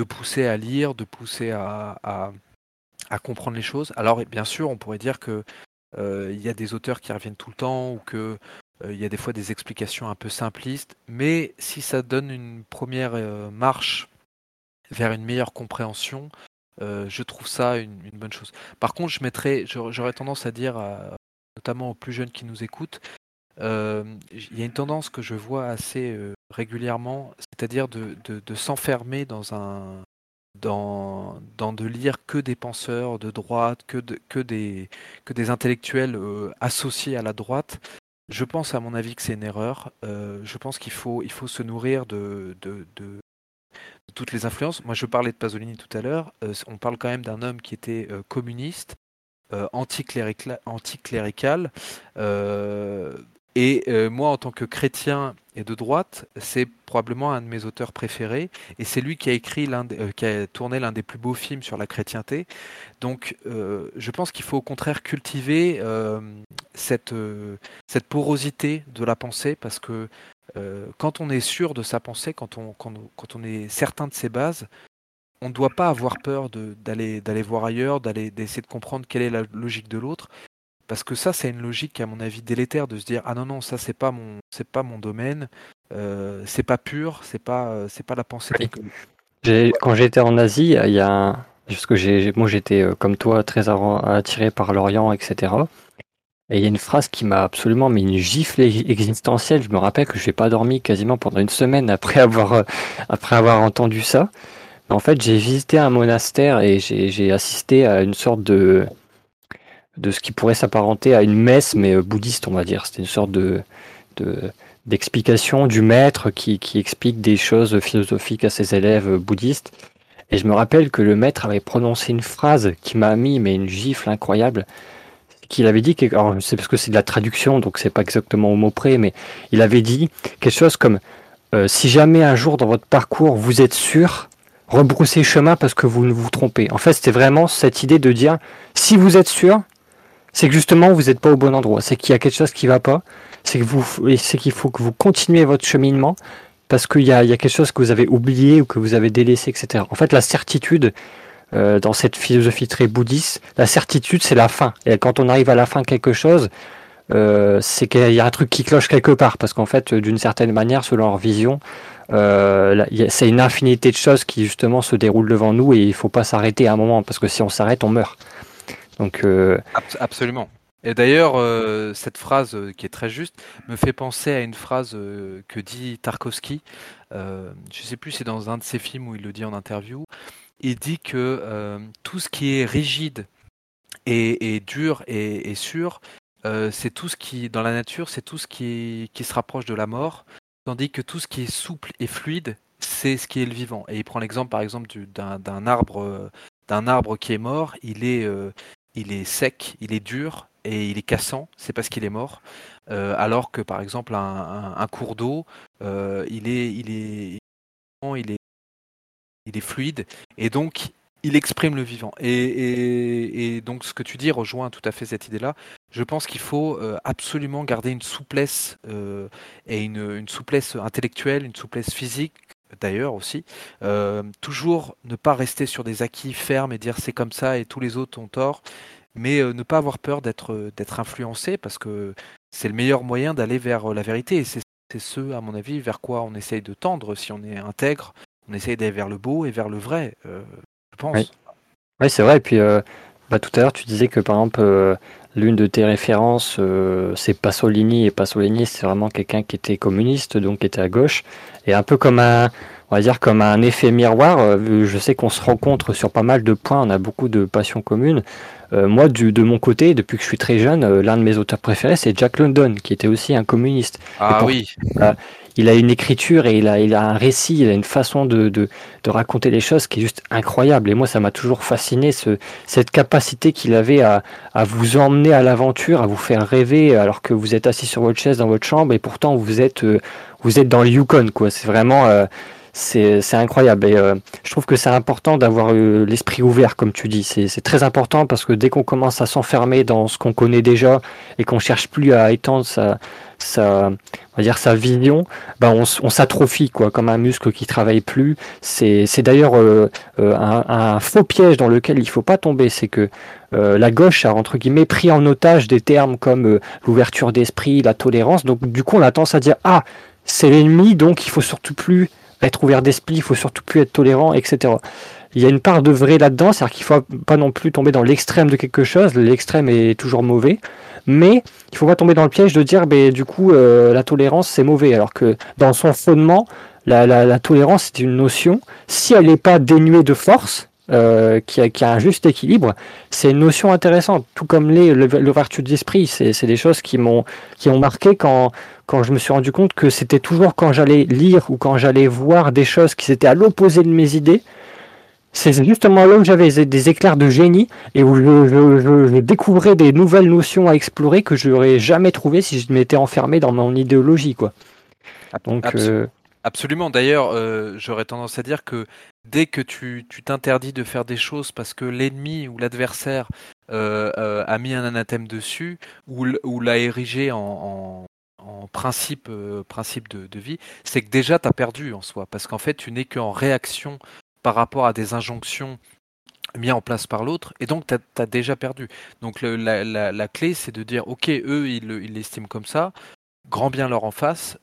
[SPEAKER 2] pousser à lire, de pousser à, comprendre les choses. Alors bien sûr, on pourrait dire que euh, y a des auteurs qui reviennent tout le temps ou que euh, il y a des fois des explications un peu simplistes, mais si ça donne une première euh, marche vers une meilleure compréhension, je trouve ça une, bonne chose. Par contre, je mettrais, j'aurais tendance à dire, notamment aux plus jeunes qui nous écoutent, il y a une tendance que je vois assez régulièrement, c'est-à-dire de, s'enfermer dans un, dans, de lire que des penseurs de droite, que, des, intellectuels euh, associés à la droite, je pense à mon avis que c'est une erreur. Euh, je pense qu'il faut, se nourrir de, toutes les influences. Moi, je parlais de Pasolini tout à l'heure. Euh, on parle quand même d'un homme qui était communiste, anticlérical et euh, moi, en tant que chrétien et de droite, c'est probablement un de mes auteurs préférés. Et c'est lui qui a écrit l'un, euh, qui a tourné l'un des plus beaux films sur la chrétienté. Donc, euh, je pense qu'il faut au contraire cultiver cette porosité de la pensée, parce que quand on est sûr de sa pensée, quand on quand, quand on est certain de ses bases, on ne doit pas avoir peur d'aller d'aller voir ailleurs, d'aller d'essayer de comprendre quelle est la logique de l'autre, parce que ça, c'est une logique, à mon avis, délétère de se dire ah non non ça c'est pas mon c'est pas mon domaine, euh, c'est pas pur, c'est pas euh, c'est pas la pensée.
[SPEAKER 1] Quand j'étais en Asie, il y a parce que j'ai moi j'étais euh, comme toi très attiré par l'Orient, etc. Et il y a une phrase qui m'a absolument mis une gifle existentielle. Je me rappelle que je n'ai pas dormi quasiment pendant une semaine après avoir après avoir entendu ça. En fait, j'ai visité un monastère et j'ai assisté à une sorte de de ce qui pourrait s'apparenter à une messe, mais euh, bouddhiste, on va dire. C'était une sorte de, d'explication du maître qui, qui, explique des choses philosophiques à ses élèves euh, bouddhistes. Et je me rappelle que le maître avait prononcé une phrase qui m'a mis mais une gifle incroyable. Qu'il avait dit, alors c'est parce que c'est de la traduction, donc c'est pas exactement au mot près, mais il avait dit quelque chose comme euh, si jamais un jour dans votre parcours vous êtes sûr, rebroussez chemin parce que vous ne vous trompez. En fait, c'était vraiment cette idée de dire si vous êtes sûr, c'est que justement vous n'êtes pas au bon endroit, c'est qu'il y a quelque chose qui va pas, c'est que vous, c'est qu'il faut que vous continuez votre cheminement parce qu'il y a, quelque chose que vous avez oublié ou que vous avez délaissé, etc. En fait, la certitude euh, dans cette philosophie très bouddhiste, la certitude c'est la fin. Et quand on arrive à la fin de quelque chose, euh, c'est qu'il y a un truc qui cloche quelque part parce qu'en fait, d'une certaine manière, selon leur vision, euh, c'est une infinité de choses qui justement se déroulent devant nous et il faut pas s'arrêter à un moment parce que si on s'arrête, on meurt.
[SPEAKER 2] Euh, Absolument. Et d'ailleurs, euh, cette phrase euh, qui est très juste me fait penser à une phrase que dit Tarkovsky. je ne sais plus, c'est dans un de ses films où il le dit en interview. Il dit que tout ce qui est rigide et, dur et, sûr, c'est tout ce qui, dans la nature, c'est tout ce qui, qui se rapproche de la mort, tandis que tout ce qui est souple et fluide, c'est ce qui est le vivant. Et il prend l'exemple, par exemple, d'un arbre, d'un arbre qui est mort. Il est, il est sec, il est dur et il est cassant, c'est parce qu'il est mort. Euh, alors que par exemple un, cours d'eau, euh, il est, il est, fluide et donc il exprime le vivant. Et, donc ce que tu dis rejoint tout à fait cette idée-là. Je pense qu'il faut euh, absolument garder une souplesse et une, souplesse intellectuelle, une souplesse physique d'ailleurs aussi. Euh, toujours ne pas rester sur des acquis fermes et dire c'est comme ça et tous les autres ont tort, mais euh, ne pas avoir peur d'être euh, d'être influencé parce que c'est le meilleur moyen d'aller vers la vérité. Et c'est ce, à mon avis, vers quoi on essaye de tendre si on est intègre. On essaye d'aller vers le beau et vers le vrai, je pense.
[SPEAKER 1] Oui, c'est vrai. Et puis, bah, tout à l'heure, tu disais que par exemple, l'une de tes références, c'est Pasolini. Et Pasolini, c'est vraiment quelqu'un qui était communiste, donc qui était à gauche. Et un peu comme un, on va dire comme un effet miroir. Euh, je sais qu'on se rencontre sur pas mal de points, on a beaucoup de passions communes. Euh, moi, du, de mon côté, depuis que je suis très jeune, euh, l'un de mes auteurs préférés, c'est Jack London, qui était aussi un communiste.
[SPEAKER 2] Ah oui.
[SPEAKER 1] Il a une écriture et il a, il a un récit, il a une façon de, de, de raconter les choses qui est juste incroyable. Et moi, ça m'a toujours fasciné, ce, cette capacité qu'il avait à, à vous emmener à l'aventure, à vous faire rêver alors que vous êtes assis sur votre chaise dans votre chambre et pourtant vous êtes, euh, vous êtes dans le Yukon, quoi. C'est vraiment, euh, c'est incroyable. Et euh, je trouve que c'est important d'avoir l'esprit ouvert, comme tu dis. C'est très important parce que dès qu'on commence à s'enfermer dans ce qu'on connaît déjà et qu'on cherche plus à étendre sa, sa, on va dire sa vision, ben on, s'atrophie quoi, comme un muscle qui travaille plus. C'est d'ailleurs euh, un, un, faux piège dans lequel il faut pas tomber. C'est que euh, la gauche a entre guillemets pris en otage des termes comme l'ouverture d'esprit, la tolérance. Donc du coup, on a tendance à dire ah c'est l'ennemi, donc il faut surtout plus être ouvert d'esprit, il faut surtout plus être tolérant, etc. Il y a une part de vrai là-dedans, c'est-à-dire qu'il faut pas non plus tomber dans l'extrême de quelque chose, l'extrême est toujours mauvais, mais il faut pas tomber dans le piège de dire, ben, du coup, euh, la tolérance c'est mauvais, alors que dans son fondement, la, la, la tolérance c'est une notion, si elle n'est pas dénuée de force, euh, qui, a, qui, a, un juste équilibre, c'est une notion intéressante, tout comme l'ouverture d'esprit, c'est des choses qui m'ont qui ont marqué quand quand je me suis rendu compte que c'était toujours quand j'allais lire ou quand j'allais voir des choses qui étaient à l'opposé de mes idées, c'est justement là où j'avais des éclairs de génie et où je, je, je, découvrais des nouvelles notions à explorer que je n'aurais jamais trouvées si je m'étais enfermé dans mon idéologie. Quoi.
[SPEAKER 2] Donc, euh... Absolument. D'ailleurs, euh, j'aurais tendance à dire que dès que tu t'interdis de faire des choses parce que l'ennemi ou l'adversaire euh, euh, a mis un anathème dessus ou, l'a érigé en, en, principe, euh, principe de, vie, c'est que déjà tu as perdu en soi. Parce qu'en fait, tu n'es qu'en réaction par rapport à des injonctions mises en place par l'autre, et donc tu as, déjà perdu. Donc la, la, clé, c'est de dire, ok, eux, ils l'estiment comme ça, grand bien leur en face.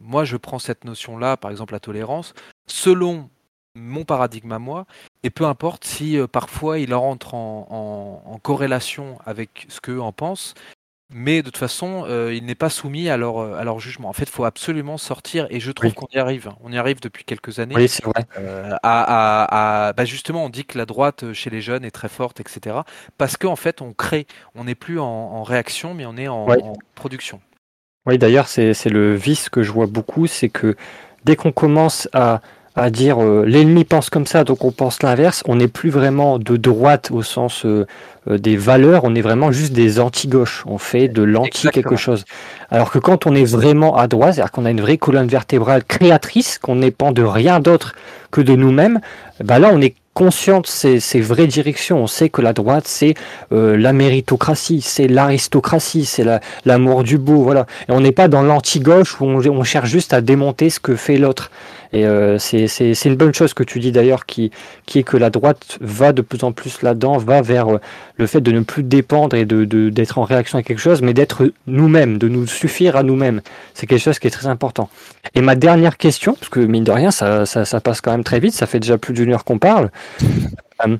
[SPEAKER 2] Moi, je prends cette notion-là, par exemple la tolérance, selon mon paradigme à moi, et peu importe si euh, parfois il rentre en, en, en, corrélation avec ce qu'eux en pensent, mais de toute façon, euh, il n'est pas soumis à leur, à leur jugement. En fait, il faut absolument sortir, et je trouve oui. qu'on y arrive. On y arrive depuis quelques années.
[SPEAKER 1] Oui, c'est vrai.
[SPEAKER 2] Euh, à, à, à bah justement, on dit que la droite chez les jeunes est très forte, etc. Parce qu'en fait, on crée. On n'est plus en, en, réaction, mais on est en,
[SPEAKER 1] oui.
[SPEAKER 2] en production.
[SPEAKER 1] Oui, d'ailleurs, c'est le vice que je vois beaucoup, c'est que dès qu'on commence à, à dire euh, l'ennemi pense comme ça, donc on pense l'inverse, on n'est plus vraiment de droite au sens euh, des valeurs, on est vraiment juste des anti-gauches, on fait de l'anti quelque chose. Alors que quand on est vraiment à droite, c'est-à-dire qu'on a une vraie colonne vertébrale créatrice, qu'on dépend de rien d'autre que de nous-mêmes, bah là on est conscient de ces, ces, vraies directions. On sait que la droite, c'est euh, la méritocratie, c'est l'aristocratie, c'est l'amour la, du beau, voilà. Et on n'est pas dans l'anti-gauche où on, on, cherche juste à démonter ce que fait l'autre. Et euh, c'est une bonne chose que tu dis d'ailleurs, qui, qui est que la droite va de plus en plus là-dedans, va vers euh, le fait de ne plus dépendre et d'être de, en réaction à quelque chose, mais d'être nous-mêmes, de nous suffire à nous-mêmes. C'est quelque chose qui est très important. Et ma dernière question, parce que mine de rien, ça, ça, ça passe quand même très vite, ça fait déjà plus d'une heure qu'on parle. Euh,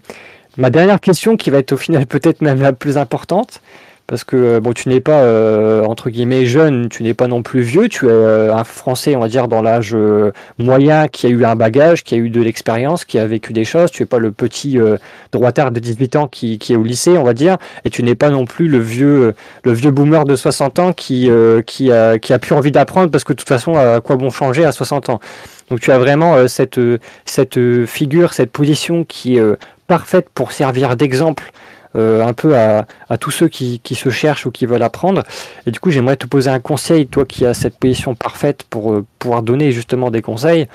[SPEAKER 1] ma dernière question, qui va être au final peut-être même la plus importante, parce que bon, tu n'es pas euh, entre guillemets jeune, tu n'es pas non plus vieux, tu es euh, un Français, on va dire dans l'âge euh, moyen, qui a eu un bagage, qui a eu de l'expérience, qui a vécu des choses. Tu es pas le petit euh, droitard de 18 ans qui, qui, est au lycée, on va dire, et tu n'es pas non plus le vieux le vieux boomer de 60 ans qui euh, qui a qui a plus envie d'apprendre parce que de toute façon, à quoi bon changer à 60 ans? Donc tu as vraiment euh, cette cette figure, cette position qui est parfaite pour servir d'exemple euh, un peu à, tous ceux qui, se cherchent ou qui veulent apprendre. Et du coup, j'aimerais te poser un conseil, toi qui as cette position parfaite pour euh, pouvoir donner justement des conseils.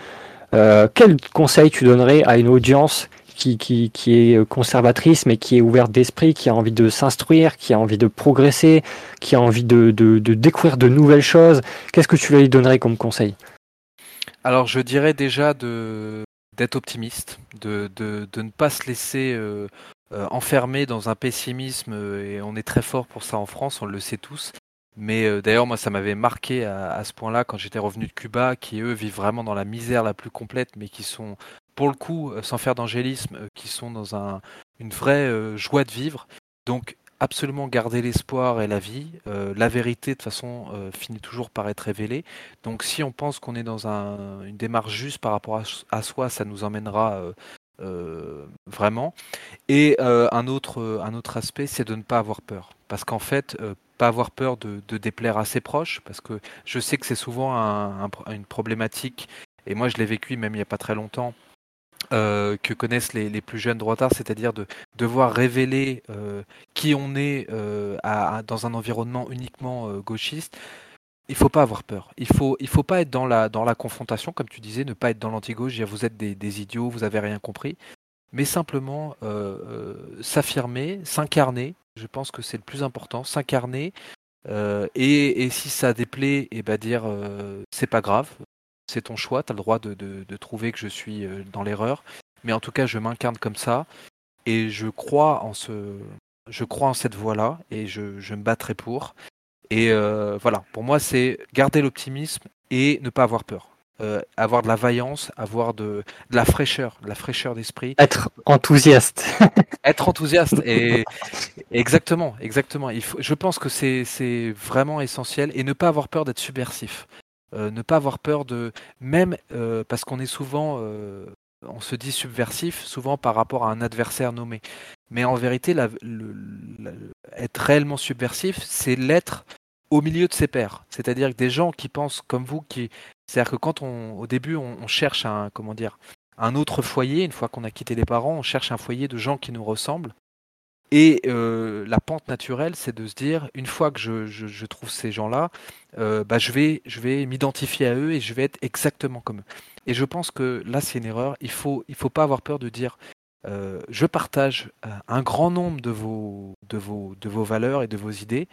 [SPEAKER 1] Euh, quel conseil tu donnerais à une audience qui, est conservatrice mais qui est ouverte d'esprit, qui a envie de s'instruire, qui a envie de progresser, qui a envie de, découvrir de nouvelles choses? Qu'est-ce que tu lui donnerais comme conseil?
[SPEAKER 2] Alors, je dirais déjà d'être optimiste, de, ne pas se laisser euh, enfermé dans un pessimisme euh, et on est très fort pour ça en France, on le sait tous. Mais euh, d'ailleurs, moi, ça m'avait marqué à, ce point-là quand j'étais revenu de Cuba, qui eux vivent vraiment dans la misère la plus complète, mais qui sont, pour le coup, sans faire d'angélisme, qui sont dans un, une vraie joie de vivre. Donc, absolument garder l'espoir et la vie. La vérité, de toute façon, finit toujours par être révélée. Donc, si on pense qu'on est dans un, une démarche juste par rapport à, soi, ça nous emmènera euh, vraiment. Et euh, un, autre, un autre aspect, c'est de ne pas avoir peur. Parce qu'en fait, euh, pas avoir peur de, déplaire à ses proches, parce que je sais que c'est souvent une problématique, et moi je l'ai vécu même il n'y a pas très longtemps, euh, que connaissent les, plus jeunes droitards, c'est-à-dire de devoir révéler euh, qui on est euh, dans un environnement uniquement gauchiste. Il faut pas avoir peur. Il faut, faut pas être dans la, confrontation, comme tu disais, ne pas être dans l'anti-gauche, vous êtes des, idiots, vous avez rien compris, mais simplement s'affirmer, s'incarner. Je pense que c'est le plus important, s'incarner. Et, si ça déplaît, et eh ben dire c'est pas grave, c'est ton choix, tu as le droit de, trouver que je suis euh, dans l'erreur. Mais en tout cas, je m'incarne comme ça et je crois en ce, je crois en cette voie-là et je, me battrai pour. Et euh, voilà, pour moi, c'est garder l'optimisme et ne pas avoir peur. Euh, avoir de la vaillance, avoir de, la fraîcheur, de la fraîcheur d'esprit.
[SPEAKER 1] Être enthousiaste.
[SPEAKER 2] Être enthousiaste. Et exactement, exactement. Il faut, je pense que c'est vraiment essentiel et ne pas avoir peur d'être subversif. Euh, ne pas avoir peur de même euh, parce qu'on est souvent on se dit subversif souvent par rapport à un adversaire nommé mais en vérité être réellement subversif c'est l'être au milieu de ses pairs c'est-à-dire que des gens qui pensent comme vous qui c'est-à-dire que quand on au début on, cherche un comment dire un autre foyer une fois qu'on a quitté les parents on cherche un foyer de gens qui nous ressemblent et euh, la pente naturelle, c'est de se dire, une fois que je, trouve ces gens-là, euh, bah, je vais, je vais m'identifier à eux et je vais être exactement comme eux. Et je pense que là, c'est une erreur. Il faut, il faut pas avoir peur de dire, euh, je partage un grand nombre de vos, de, vos, de vos valeurs et de vos idées.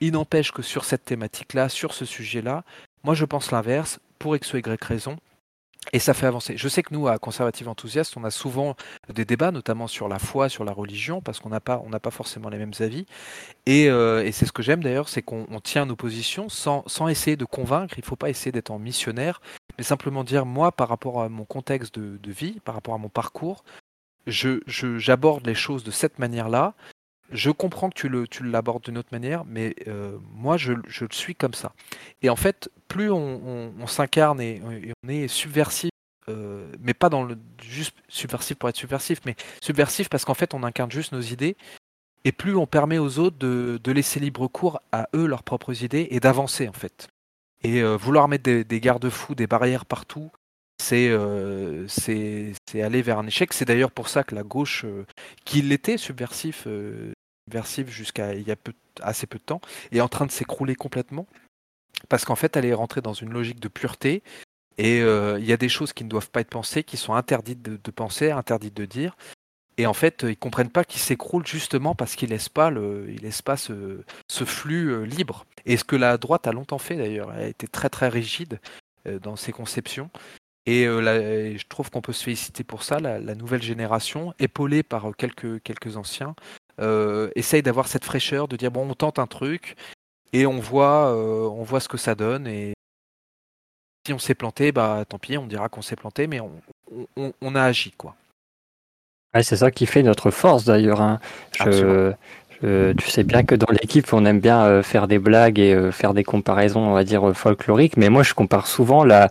[SPEAKER 2] Il n'empêche que sur cette thématique-là, sur ce sujet-là, moi, je pense l'inverse, pour X ou Y raison. Et ça fait avancer. Je sais que nous, à Conservative Enthousiaste, on a souvent des débats, notamment sur la foi, sur la religion, parce qu'on n'a pas, on pas forcément les mêmes avis. Et, euh, et c'est ce que j'aime d'ailleurs, c'est qu'on tient nos positions sans, sans essayer de convaincre. Il ne faut pas essayer d'être en missionnaire, mais simplement dire, moi, par rapport à mon contexte de vie, par rapport à mon parcours, je, j'aborde les choses de cette manière-là. Je comprends que tu, le, tu l'abordes d'une autre manière, mais euh, moi, je, je le suis comme ça. Et en fait, plus on, s'incarne et, on est subversif, euh, mais pas dans le juste subversif pour être subversif, mais subversif parce qu'en fait on incarne juste nos idées, et plus on permet aux autres de, laisser libre cours à eux leurs propres idées et d'avancer en fait. Et euh, vouloir mettre des, garde-fous, des barrières partout, euh, c'est aller vers un échec. C'est d'ailleurs pour ça que la gauche, qui l'était subversif, subversif jusqu'à il y a assez peu de temps, est en train de s'écrouler complètement parce qu'en fait, elle est rentrée dans une logique de pureté. Et euh, il y a des choses qui ne doivent pas être pensées, qui sont interdites de, penser, interdites de dire. Et en fait, ils comprennent pas qu'ils s'écroulent justement parce qu'ils laissent pas le, ils laissent pas ce, flux euh, libre. Et ce que la droite a longtemps fait d'ailleurs, elle a été très très rigide euh, dans ses conceptions. Et je trouve qu'on peut se féliciter pour ça. La, nouvelle génération, épaulée par quelques quelques anciens, essaye d'avoir cette fraîcheur, de dire bon, on tente un truc, et on voit, euh, on voit ce que ça donne. Et si on s'est planté, bah tant pis, on dira qu'on s'est planté, mais on, a agi quoi.
[SPEAKER 1] c'est ça qui fait notre force d'ailleurs. Hein. tu sais bien que dans l'équipe, on aime bien euh, faire des blagues et euh, faire des comparaisons, on va dire folkloriques. Mais moi, je compare souvent la,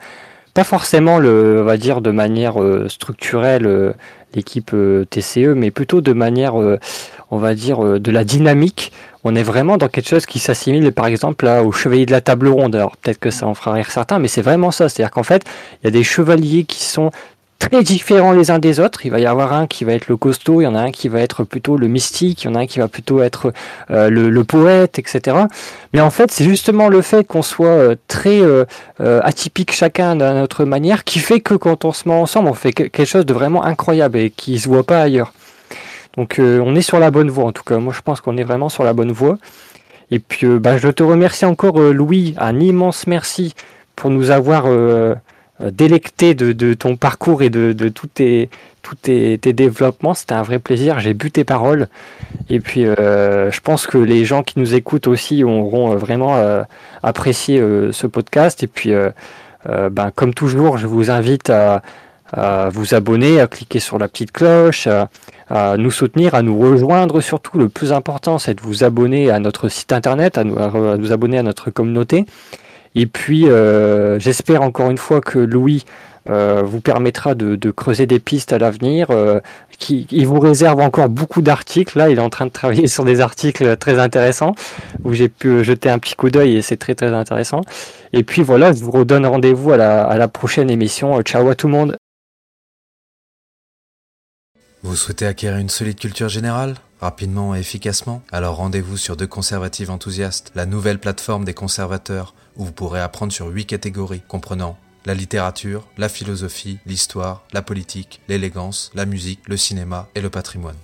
[SPEAKER 1] pas forcément le, on va dire de manière structurelle l'équipe TCE, mais plutôt de manière, on va dire, de la dynamique on est vraiment dans quelque chose qui s'assimile par exemple au chevalier de la table ronde. Alors peut-être que ça en fera rire certains, mais c'est vraiment ça. C'est-à-dire qu'en fait, il y a des chevaliers qui sont très différents les uns des autres. Il va y avoir un qui va être le costaud, il y en a un qui va être plutôt le mystique, il y en a un qui va plutôt être euh, le, poète, etc. Mais en fait, c'est justement le fait qu'on soit euh, très euh, atypique chacun d'une notre manière qui fait que quand on se met ensemble, on fait quelque chose de vraiment incroyable et qui se voit pas ailleurs. Donc euh, on est sur la bonne voie en tout cas. Moi je pense qu'on est vraiment sur la bonne voie. Et puis euh, bah, je te remercie encore euh, Louis, un immense merci pour nous avoir délecté de, ton parcours et de, tous, tes, développements. C'était un vrai plaisir. J'ai bu tes paroles. Et puis je pense que les gens qui nous écoutent aussi auront vraiment apprécié ce podcast. Et puis ben, comme toujours, je vous invite à, à vous abonner, à cliquer sur la petite cloche, à, nous soutenir, à nous rejoindre surtout. Le plus important, c'est de vous abonner à notre site internet, à nous, à nous abonner à notre communauté. Et puis, j'espère encore une fois que Louis vous permettra de, creuser des pistes à l'avenir. qui, il vous réserve encore beaucoup d'articles. Là, il est en train de travailler sur des articles très intéressants où j'ai pu jeter un petit coup d'œil et c'est très très intéressant. Et puis voilà, je vous redonne rendez-vous à la, à la prochaine émission. Ciao à tout le monde.
[SPEAKER 2] Vous souhaitez acquérir une solide culture générale rapidement et efficacement? Alors rendez-vous sur Deux Conservatives Enthousiastes, la nouvelle plateforme des conservateurs où vous pourrez apprendre sur huit catégories comprenant la littérature, la philosophie, l'histoire, la politique, l'élégance, la musique, le cinéma et le patrimoine.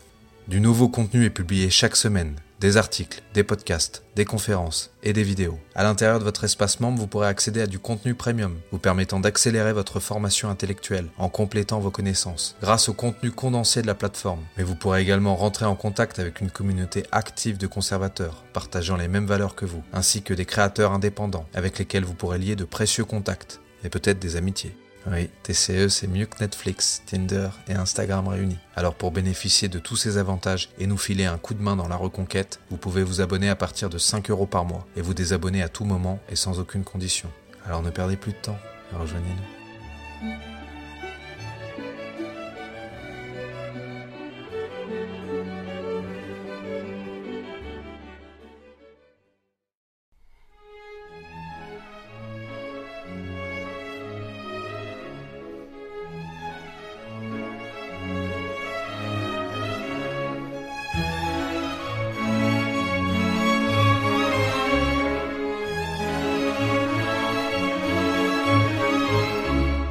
[SPEAKER 2] Du nouveau contenu est publié chaque semaine des articles, des podcasts, des conférences et des vidéos. À l'intérieur de votre espace membre, vous pourrez accéder à du contenu premium, vous permettant d'accélérer votre formation intellectuelle en complétant vos connaissances grâce au contenu condensé de la plateforme. Mais vous pourrez également rentrer en contact avec une communauté active de conservateurs, partageant les mêmes valeurs que vous, ainsi que des créateurs indépendants avec lesquels vous pourrez lier de précieux contacts et peut-être des amitiés. Oui, TCE, c'est mieux que Netflix, Tinder et Instagram réunis. Alors pour bénéficier de tous ces avantages et nous filer un coup de main dans la reconquête, vous pouvez vous abonner à partir de 5 euros par mois et vous désabonner à tout moment et sans aucune condition. Alors ne perdez plus de temps, rejoignez-nous.